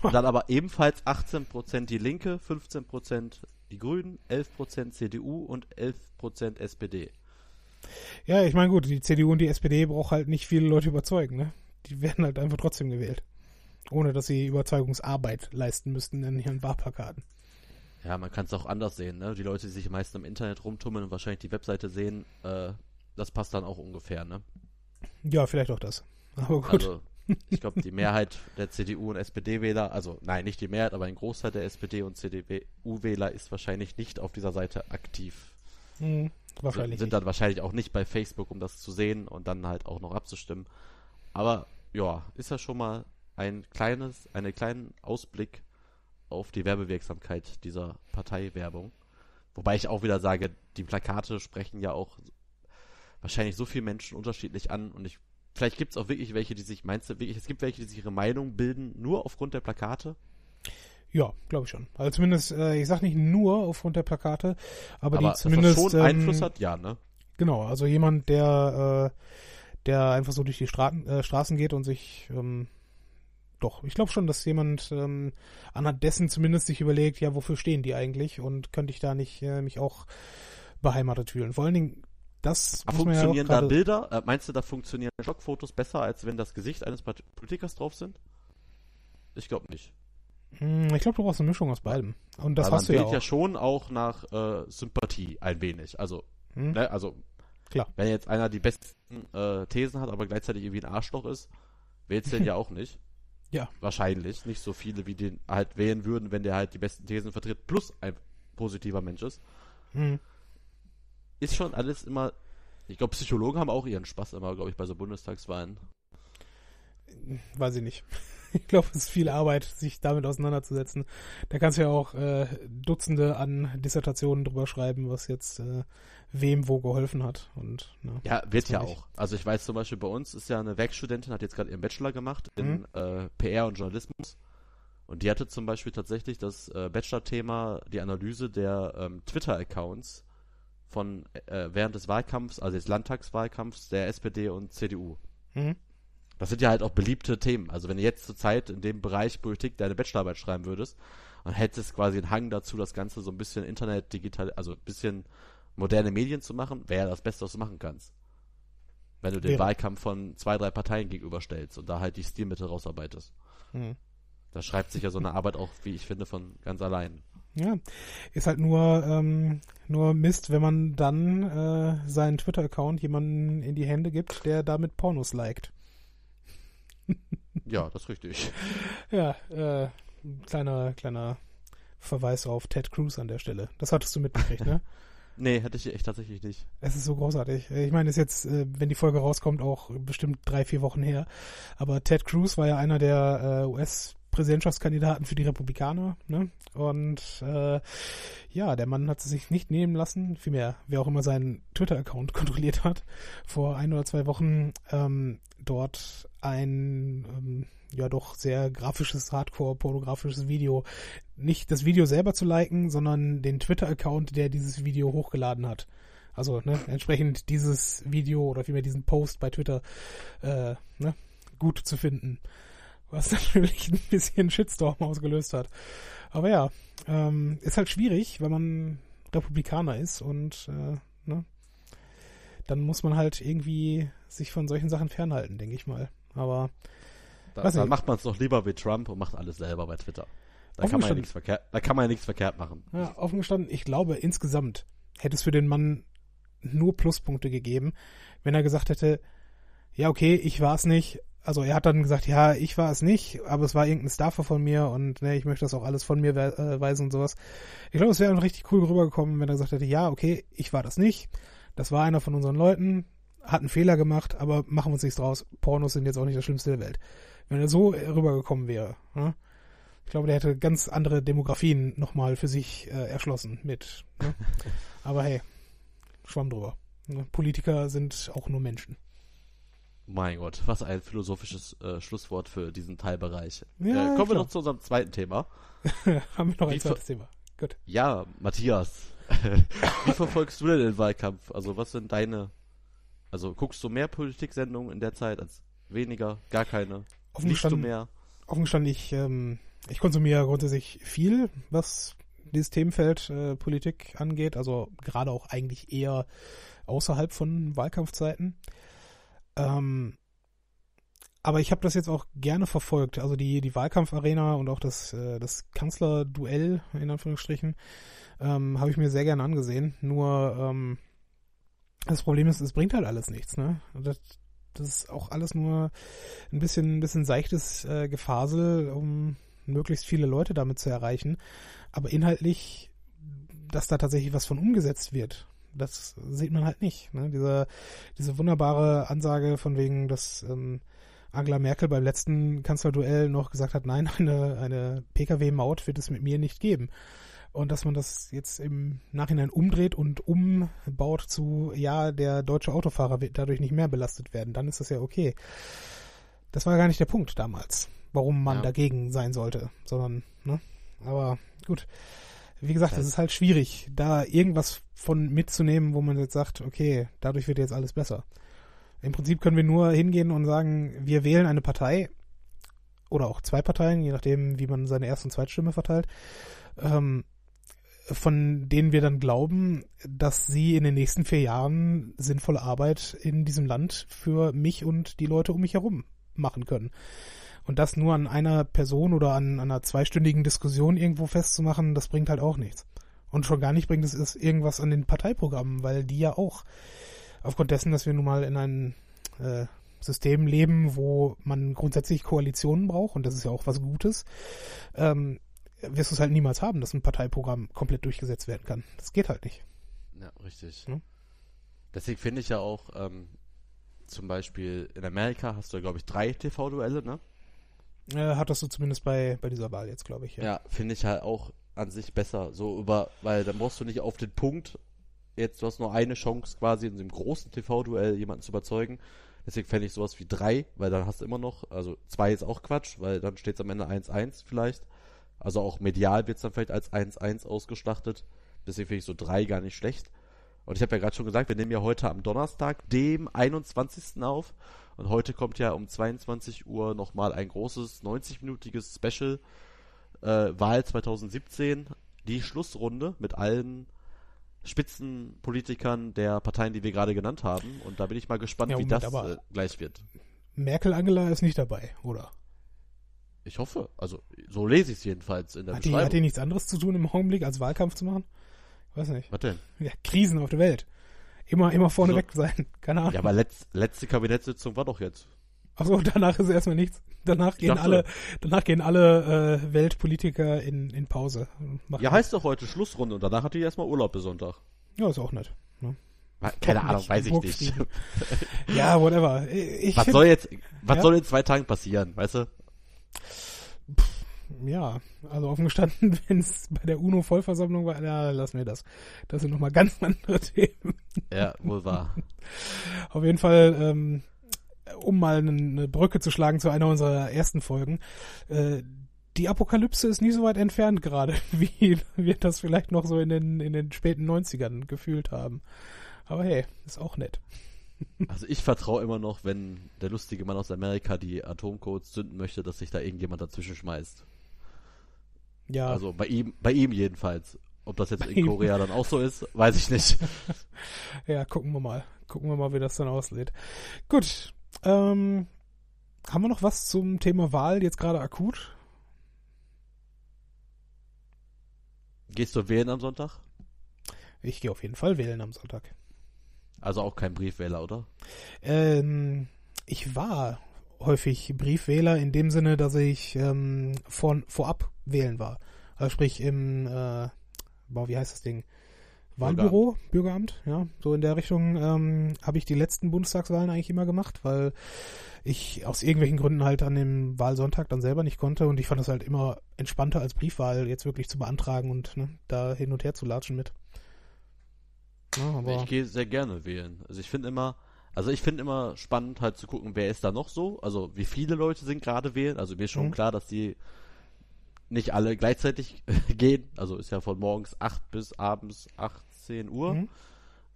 Dann aber ebenfalls 18% die Linke, 15% die Grünen, 11% CDU und 11% SPD. Ja, ich meine gut, die CDU und die SPD braucht halt nicht viele Leute überzeugen, ne? Die werden halt einfach trotzdem gewählt. Ohne dass sie Überzeugungsarbeit leisten müssten in ihren Wahlplakaten. Ja, man kann es auch anders sehen, ne? Die Leute, die sich meist im Internet rumtummeln und wahrscheinlich die Webseite sehen, äh, das passt dann auch ungefähr, ne? Ja, vielleicht auch das. Aber gut. Also, ich glaube, die Mehrheit der CDU und SPD-Wähler, also nein, nicht die Mehrheit, aber ein Großteil der SPD und CDU-Wähler ist wahrscheinlich nicht auf dieser Seite aktiv. Hm, wahrscheinlich. Sind, sind dann wahrscheinlich auch nicht bei Facebook, um das zu sehen und dann halt auch noch abzustimmen. Aber ja, ist ja schon mal ein kleines, einen kleinen Ausblick auf die Werbewirksamkeit dieser Parteiwerbung. Wobei ich auch wieder sage, die Plakate sprechen ja auch wahrscheinlich so viele Menschen unterschiedlich an und ich Vielleicht gibt es auch wirklich welche, die sich, meinst du wirklich, es gibt welche, die sich ihre Meinung bilden, nur aufgrund der Plakate? Ja, glaube ich schon. Also zumindest, äh, ich sag nicht nur aufgrund der Plakate, aber, aber die zumindest. Schon ähm, Einfluss hat, ja, ne? Genau, also jemand, der, äh, der einfach so durch die Straßen, äh, Straßen geht und sich, ähm, doch, ich glaube schon, dass jemand ähm, anhand dessen zumindest sich überlegt, ja, wofür stehen die eigentlich und könnte ich da nicht äh, mich auch beheimatet fühlen. Vor allen Dingen das funktionieren ja da Bilder? Äh, meinst du, da funktionieren Schockfotos besser, als wenn das Gesicht eines Politikers drauf sind? Ich glaube nicht. Hm, ich glaube, du brauchst eine Mischung aus beidem. Und das hast du ja auch. ja schon auch nach äh, Sympathie ein wenig. Also, hm. ne, also Klar. wenn jetzt einer die besten äh, Thesen hat, aber gleichzeitig irgendwie ein Arschloch ist, wählst du den ja auch nicht. Ja. Wahrscheinlich. Nicht so viele, wie den halt wählen würden, wenn der halt die besten Thesen vertritt, plus ein positiver Mensch ist. Hm ist schon alles immer. Ich glaube, Psychologen haben auch ihren Spaß immer, glaube ich, bei so Bundestagswahlen. Weiß ich nicht. Ich glaube, es ist viel Arbeit, sich damit auseinanderzusetzen. Da kannst du ja auch äh, Dutzende an Dissertationen drüber schreiben, was jetzt äh, wem wo geholfen hat. Und, na, ne, ja, wird ja auch. Also ich weiß zum Beispiel, bei uns ist ja eine Werkstudentin, hat jetzt gerade ihren Bachelor gemacht in mhm. äh, PR und Journalismus. Und die hatte zum Beispiel tatsächlich das äh, Bachelor-Thema, die Analyse der ähm, Twitter-Accounts von äh, während des Wahlkampfs, also des Landtagswahlkampfs der SPD und CDU. Mhm. Das sind ja halt auch beliebte Themen. Also wenn du jetzt zur Zeit in dem Bereich Politik deine Bachelorarbeit schreiben würdest und hättest quasi einen Hang dazu, das Ganze so ein bisschen Internet, digital, also ein bisschen moderne Medien zu machen, wäre das Beste, was du machen kannst. Wenn du den ja. Wahlkampf von zwei, drei Parteien gegenüberstellst und da halt die Stilmittel rausarbeitest. Mhm. Da schreibt sich ja so eine Arbeit auch, wie ich finde, von ganz allein. Ja, ist halt nur, ähm, nur Mist, wenn man dann äh, seinen Twitter-Account jemanden in die Hände gibt, der damit Pornos liked. Ja, das ist richtig. Ja, äh, Kleiner, kleiner Verweis auf Ted Cruz an der Stelle. Das hattest du mitgekriegt, ne? Nee, hätte ich echt tatsächlich nicht. Es ist so großartig. Ich meine, es ist jetzt, äh, wenn die Folge rauskommt, auch bestimmt drei, vier Wochen her. Aber Ted Cruz war ja einer der äh, US-Präsidentschaftskandidaten für die Republikaner. Ne? Und äh, ja, der Mann hat es sich nicht nehmen lassen, vielmehr, wer auch immer seinen Twitter-Account kontrolliert hat, vor ein oder zwei Wochen ähm, dort ein ähm, ja doch sehr grafisches, hardcore-pornografisches Video. Nicht das Video selber zu liken, sondern den Twitter-Account, der dieses Video hochgeladen hat. Also ne, entsprechend dieses Video oder vielmehr diesen Post bei Twitter äh, ne, gut zu finden. Was natürlich ein bisschen Shitstorm ausgelöst hat. Aber ja, ähm, ist halt schwierig, wenn man Republikaner ist und äh, ne, dann muss man halt irgendwie sich von solchen Sachen fernhalten, denke ich mal. Aber Da, dann nicht? macht man es doch lieber wie Trump und macht alles selber bei Twitter. Da kann man ja nichts verkehrt, da kann man ja nichts verkehrt machen. Ja, offen gestanden, ich glaube, insgesamt hätte es für den Mann nur Pluspunkte gegeben, wenn er gesagt hätte, ja, okay, ich war es nicht. Also er hat dann gesagt, ja, ich war es nicht, aber es war irgendein Staffer von mir und ne, ich möchte das auch alles von mir we äh, weisen und sowas. Ich glaube, es wäre richtig cool rübergekommen, wenn er gesagt hätte, ja, okay, ich war das nicht. Das war einer von unseren Leuten, hat einen Fehler gemacht, aber machen wir uns nichts draus. Pornos sind jetzt auch nicht das Schlimmste der Welt. Wenn er so rübergekommen wäre, ne? Ich glaube, der hätte ganz andere Demografien nochmal für sich äh, erschlossen mit. Ne? Aber hey, schwamm drüber. Ne? Politiker sind auch nur Menschen. Mein Gott, was ein philosophisches äh, Schlusswort für diesen Teilbereich. Ja, äh, kommen wir noch zu unserem zweiten Thema. Haben wir noch ein Wie zweites Thema. Gut. Ja, Matthias, wie verfolgst du denn den Wahlkampf? Also was sind deine, also guckst du mehr Politiksendungen in der Zeit als weniger, gar keine? Offen Liest du mehr? offen gestanden ich, ähm, ich konsumiere grundsätzlich viel, was dieses Themenfeld äh, Politik angeht. Also gerade auch eigentlich eher außerhalb von Wahlkampfzeiten. Ähm, aber ich habe das jetzt auch gerne verfolgt. Also die, die Wahlkampfarena und auch das, äh, das Kanzlerduell, in Anführungsstrichen, ähm, habe ich mir sehr gerne angesehen. Nur ähm, das Problem ist, es bringt halt alles nichts. Ne? Das, das ist auch alles nur ein bisschen, ein bisschen seichtes äh, Gefasel, um möglichst viele Leute damit zu erreichen. Aber inhaltlich, dass da tatsächlich was von umgesetzt wird, das sieht man halt nicht. Ne? Diese, diese wunderbare Ansage von wegen, dass ähm, Angela Merkel beim letzten Kanzlerduell noch gesagt hat, nein, eine, eine Pkw-Maut wird es mit mir nicht geben. Und dass man das jetzt im Nachhinein umdreht und umbaut zu, ja, der deutsche Autofahrer wird dadurch nicht mehr belastet werden, dann ist das ja okay. Das war gar nicht der Punkt damals, warum man Ja. dagegen sein sollte, sondern, ne? Aber gut. Wie gesagt, es ist halt schwierig, da irgendwas von mitzunehmen, wo man jetzt sagt, okay, dadurch wird jetzt alles besser. Im Prinzip können wir nur hingehen und sagen, wir wählen eine Partei oder auch zwei Parteien, je nachdem, wie man seine Erst- und Zweitstimme verteilt, ähm, von denen wir dann glauben, dass sie in den nächsten vier Jahren sinnvolle Arbeit in diesem Land für mich und die Leute um mich herum machen können. Und das nur an einer Person oder an einer zweistündigen Diskussion irgendwo festzumachen, das bringt halt auch nichts. Und schon gar nicht bringt es es irgendwas an den Parteiprogrammen, weil die ja auch aufgrund dessen, dass wir nun mal in einem äh, System leben, wo man grundsätzlich Koalitionen braucht, und das ist ja auch was Gutes, ähm, wirst du es halt niemals haben, dass ein Parteiprogramm komplett durchgesetzt werden kann. Das geht halt nicht. Ja, richtig. Ja. Deswegen finde ich ja auch, ähm, zum Beispiel in Amerika hast du, glaube ich, drei TV-Duelle, ne? Äh, hattest du zumindest bei, bei dieser Wahl jetzt, glaube ich. Ja, finde ich halt auch an sich besser. So über, weil dann brauchst du nicht auf den Punkt, jetzt du hast nur eine Chance quasi in diesem großen TV-Duell jemanden zu überzeugen. Deswegen fände ich sowas wie drei, weil dann hast du immer noch, also zwei ist auch Quatsch, weil dann steht es am Ende 1-1 vielleicht. Also auch medial wird es dann vielleicht als 1-1 ausgeschlachtet. Deswegen finde ich so drei gar nicht schlecht. Und ich habe ja gerade schon gesagt, wir nehmen ja heute am Donnerstag, dem 21. auf. Und heute kommt ja um 22 Uhr nochmal ein großes 90-minütiges Special äh, Wahl 2017, die Schlussrunde mit allen Spitzenpolitikern der Parteien, die wir gerade genannt haben. Und da bin ich mal gespannt, Ja, wie das äh, gleich wird. Merkel Angela ist nicht dabei, oder? Ich hoffe, also so lese ich es jedenfalls in der Hat die, Beschreibung. hat die nichts anderes zu tun im Augenblick, als Wahlkampf zu machen? Ich weiß nicht. Was denn? Ja, Krisen auf der Welt. Immer, immer vorne So. weg sein. Keine Ahnung. Ja, aber letz, letzte Kabinettssitzung war doch jetzt. Achso, danach ist erstmal nichts. Danach gehen dachte- alle, danach gehen alle äh, Weltpolitiker in, in Pause. Machen- Ja, heißt doch heute Schlussrunde und danach hat die erstmal Urlaub bis Sonntag. Ja, ist auch nett. Ne? Keine Ahnung, weiß ich nicht. Ja, whatever. Ich Was find- soll jetzt, was Ja? soll in zwei Tagen passieren, weißt du? Ja, also offen gestanden, wenn es bei der UNO-Vollversammlung war, ja, lassen wir das. Das sind nochmal ganz andere Themen. Ja, wohl wahr. Auf jeden Fall, ähm, um mal eine, eine Brücke zu schlagen zu einer unserer ersten Folgen, äh, die Apokalypse ist nie so weit entfernt gerade, wie wir das vielleicht noch so in den, in den späten 90ern gefühlt haben. Aber hey, ist auch nett. Also ich vertraue immer noch, wenn der lustige Mann aus Amerika die Atomcodes zünden möchte, dass sich da irgendjemand dazwischen schmeißt. Ja, Also bei ihm, bei ihm jedenfalls. Ob das jetzt Bei in ihm. Korea dann auch so ist, weiß ich nicht. ja, gucken wir mal. Gucken wir mal, wie das dann aussieht. Gut, ähm, haben wir noch was zum Thema Wahl jetzt gerade akut? Gehst du wählen am Sonntag? Ich gehe auf jeden Fall wählen am Sonntag. Also auch kein Briefwähler, oder? Ähm, ich war häufig Briefwähler in dem Sinne, dass ich ähm, von, vorab wählen war. Also sprich im, äh, boah, wie heißt das Ding? Wahlbüro, Bürgeramt, ja, so in der Richtung ähm, habe ich die letzten Bundestagswahlen eigentlich immer gemacht, weil ich aus irgendwelchen Gründen halt an dem Wahlsonntag dann selber nicht konnte und ich fand das halt immer entspannter als Briefwahl jetzt wirklich zu beantragen und ne, da hin und her zu latschen mit. Ja, Ich gehe sehr gerne wählen. Also ich finde immer, also ich finde immer spannend halt zu gucken, wer ist da noch so. Also wie viele Leute sind gerade wählen. Also mir ist schon Mhm. klar, dass die nicht alle gleichzeitig gehen. Also ist ja von morgens 8 bis abends 18 Uhr. Mhm.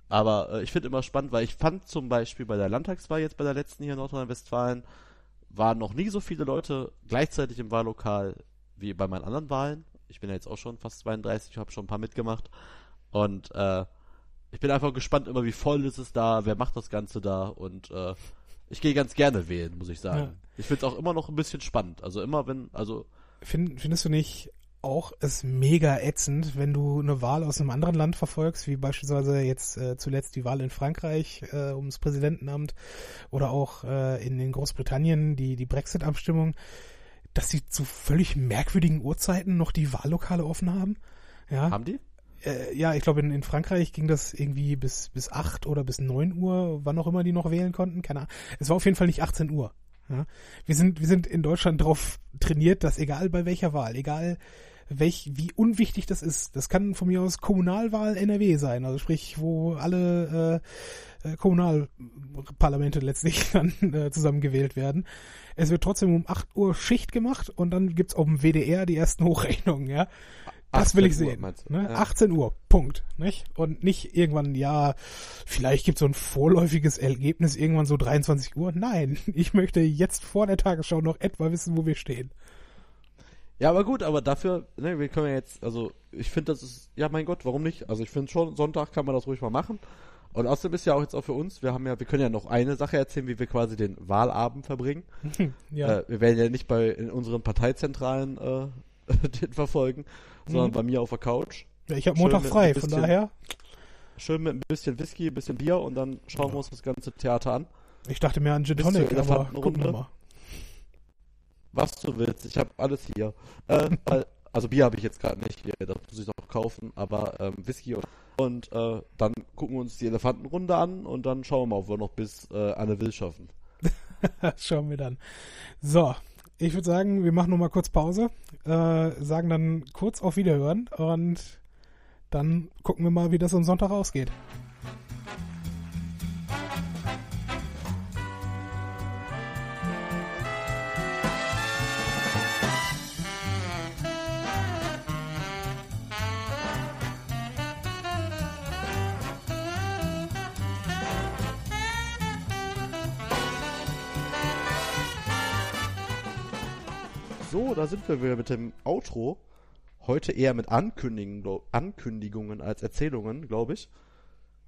Aber äh, ich finde immer spannend, weil ich fand zum Beispiel bei der Landtagswahl jetzt bei der letzten hier in Nordrhein-Westfalen waren noch nie so viele Leute gleichzeitig im Wahllokal wie bei meinen anderen Wahlen. Ich bin ja jetzt auch schon fast 32, habe schon ein paar mitgemacht. Und äh, ich bin einfach gespannt immer, wie voll ist es da, wer macht das Ganze da und äh, ich gehe ganz gerne wählen, muss ich sagen. Ja. Ich finde es auch immer noch ein bisschen spannend. Also immer wenn, also Find, findest du nicht auch es mega ätzend, wenn du eine Wahl aus einem anderen Land verfolgst, wie beispielsweise jetzt äh, zuletzt die Wahl in Frankreich äh, ums Präsidentenamt oder auch äh, in, in Großbritannien die, die Brexit-Abstimmung, dass sie zu völlig merkwürdigen Uhrzeiten noch die Wahllokale offen haben? Ja, haben die? Äh, ja ich glaube, in, in Frankreich ging das irgendwie bis, bis 8 oder bis 9 Uhr, wann auch immer die noch wählen konnten. Keine Ahnung. Es war auf jeden Fall nicht 18 Uhr. Ja? Wir sind, wir sind in Deutschland darauf trainiert, dass egal bei welcher Wahl, egal welch, wie unwichtig das ist, das kann von mir aus Kommunalwahl NRW sein, also sprich, wo alle äh, äh, Kommunalparlamente letztlich dann äh, zusammengewählt werden. Es wird trotzdem um 8 Uhr Schicht gemacht und dann gibt's auf dem WDR die ersten Hochrechnungen, ja. Das will ich 18 Uhr sehen. du? Ne? Ja. 18 Uhr, Punkt. Nicht? Und nicht irgendwann, ja, vielleicht gibt es so ein vorläufiges Ergebnis irgendwann so 23 Uhr. Nein, ich möchte jetzt vor der Tagesschau noch etwa wissen, wo wir stehen. Ja, aber gut, aber dafür, ne, wir können ja jetzt, also ich finde, das ist, ja mein Gott, warum nicht? Also ich finde schon, Sonntag kann man das ruhig mal machen. Und außerdem ist ja auch jetzt auch für uns, wir haben ja, wir können ja noch eine Sache erzählen, wie wir quasi den Wahlabend verbringen. Ja, Äh, wir werden ja nicht bei in unseren Parteizentralen äh, den verfolgen, sondern Mhm. bei mir auf der Couch. ja ich habe Montag frei, ein von bisschen- daher. Schön mit ein bisschen Whisky, ein bisschen Bier und dann schauen wir uns das ganze Theater an. Ich dachte mir an Gin Tonic, aber wir mal. Was du willst, ich habe alles hier. Äh, also Bier habe ich jetzt gerade nicht hier, das muss ich noch kaufen, aber ähm, Whisky und, und äh, dann gucken wir uns die Elefantenrunde an und dann schauen wir mal, ob wir noch bis äh, Anne Will schaffen. Schauen wir dann. So, ich würde sagen, wir machen noch mal kurz Pause, äh, sagen dann kurz auf Wiederhören und dann gucken wir mal, wie das am Sonntag ausgeht. Da sind wir wieder mit dem Outro. Heute eher mit Ankündigungen, glaub- Ankündigungen als Erzählungen, glaube ich.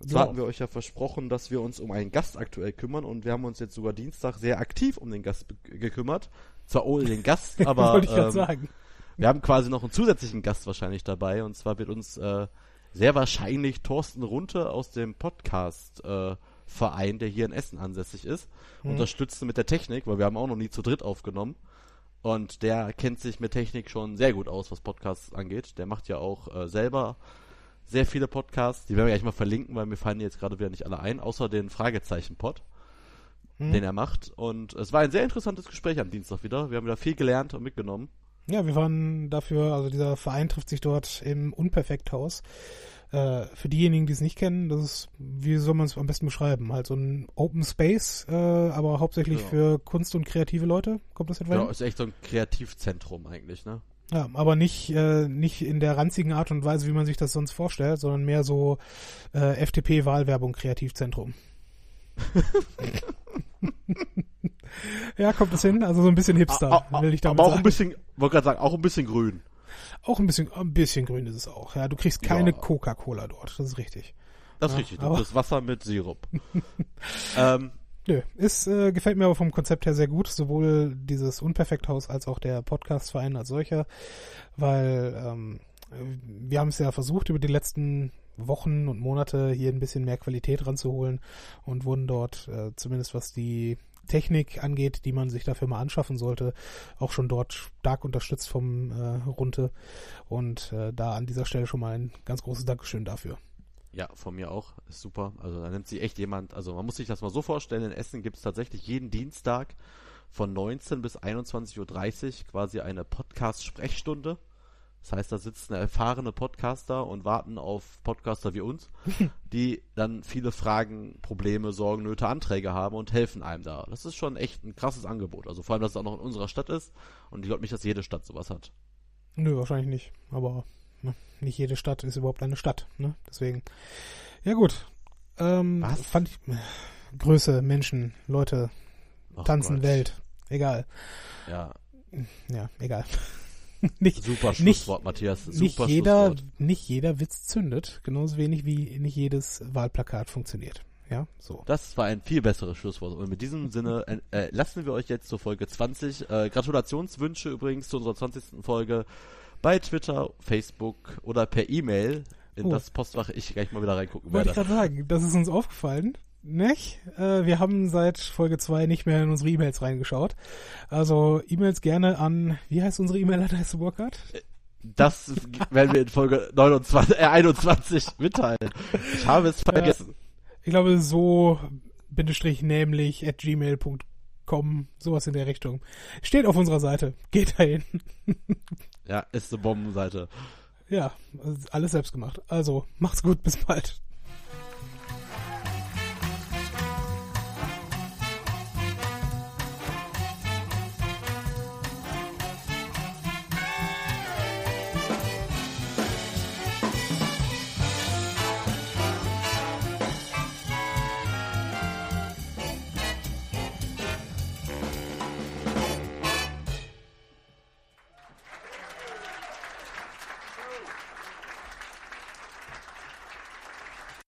Und zwar Ja. hatten wir euch ja versprochen, dass wir uns um einen Gast aktuell kümmern und wir haben uns jetzt sogar Dienstag sehr aktiv um den Gast gekümmert. Zwar ohne den Gast, aber Wollte ich ähm, sagen. wir haben quasi noch einen zusätzlichen Gast wahrscheinlich dabei und zwar wird uns äh, sehr wahrscheinlich Thorsten Runte aus dem Podcast äh, Verein, der hier in Essen ansässig ist, Mhm. unterstützen mit der Technik, weil wir haben auch noch nie zu dritt aufgenommen. Und der kennt sich mit Technik schon sehr gut aus, was Podcasts angeht. Der macht ja auch äh, selber sehr viele Podcasts. Die werden wir gleich mal verlinken, weil mir fallen jetzt gerade wieder nicht alle ein, außer den Fragezeichen-Pod, Mhm. den er macht. Und es war ein sehr interessantes Gespräch am Dienstag wieder. Wir haben wieder viel gelernt und mitgenommen. Ja, wir waren dafür, also dieser Verein trifft sich dort im Unperfekthaus. Äh, für diejenigen, die es nicht kennen, das ist, wie soll man es am besten beschreiben? Halt so ein Open Space, äh, aber hauptsächlich Ja. für Kunst und kreative Leute. Kommt das etwa hin? ist echt so ein Kreativzentrum eigentlich, ne? Ja, aber nicht, äh, nicht in der ranzigen Art und Weise, wie man sich das sonst vorstellt, sondern mehr so äh, FDP-Wahlwerbung Kreativzentrum. ja, kommt das hin? Also so ein bisschen Hipster, A- a- will ich damit aber auch sagen. ein bisschen, wollte gerade sagen, auch ein bisschen grün. Auch ein bisschen, ein bisschen grün ist es auch. Ja, du kriegst keine Ja. Coca-Cola dort. Das ist richtig. Das ist Ja, richtig, aber- das ist Wasser mit Sirup. ähm, Nö, ist, äh, gefällt mir aber vom Konzept her sehr gut, sowohl dieses Unperfekthaus als auch der Podcastverein als solcher, weil ähm, wir haben es ja versucht, über die letzten Wochen und Monate hier ein bisschen mehr Qualität ranzuholen und wurden dort, äh, zumindest was die Technik angeht, die man sich dafür mal anschaffen sollte, auch schon dort stark unterstützt vom äh, Runte. Und äh, da an dieser Stelle schon mal ein ganz großes Dankeschön dafür. ja, von mir auch. Ist super. Also da nimmt sich echt jemand, also man muss sich das mal so vorstellen, in Essen gibt es tatsächlich jeden Dienstag von 19 bis 21.30 Uhr quasi eine Podcast-Sprechstunde. Das heißt, da sitzen erfahrene Podcaster und warten auf Podcaster wie uns, die dann viele Fragen, Probleme, Sorgen, Nöte, Anträge haben und helfen einem da. Das ist schon echt ein krasses Angebot. Also vor allem, dass es auch noch in unserer Stadt ist und ich glaube nicht, dass jede Stadt sowas hat. Nö, wahrscheinlich nicht. Aber ne, nicht jede Stadt ist überhaupt eine Stadt. Ne? Deswegen. Ja gut. Ähm, Was? Fand ich. Größe, Menschen, Leute, Ach Tanzen, Gott. Welt. Egal. Ja, Ja, egal. nicht, super Nicht- Schlusswort, Matthias. Super nicht, jeder, Schlusswort. nicht jeder Witz zündet. Genauso wenig wie nicht jedes Wahlplakat funktioniert. Ja, so. Das war ein viel besseres Schlusswort. Und mit diesem Sinne äh, äh, lassen wir euch jetzt zur Folge 20. Äh, Gratulationswünsche übrigens zu unserer 20. Folge bei Twitter, Facebook oder per E-Mail in Oh. das Postfach ich gleich mal wieder reingucken Wollte ich werde. gerade sagen, das ist uns aufgefallen. Nicht? Äh, wir haben seit Folge 2 nicht mehr in unsere E-Mails reingeschaut. Also E-Mails gerne an, wie heißt unsere E-Mail-Adresse, Burkhard? Das werden wir in Folge 29, äh, 21 mitteilen. Ich habe es vergessen. Ich glaube, so bindestrich nämlich at gmail.com, sowas in der Richtung. Steht auf unserer Seite. Geht dahin. Ja, ist eine Bombenseite. Ja, alles selbst gemacht. Also, macht's gut, bis bald.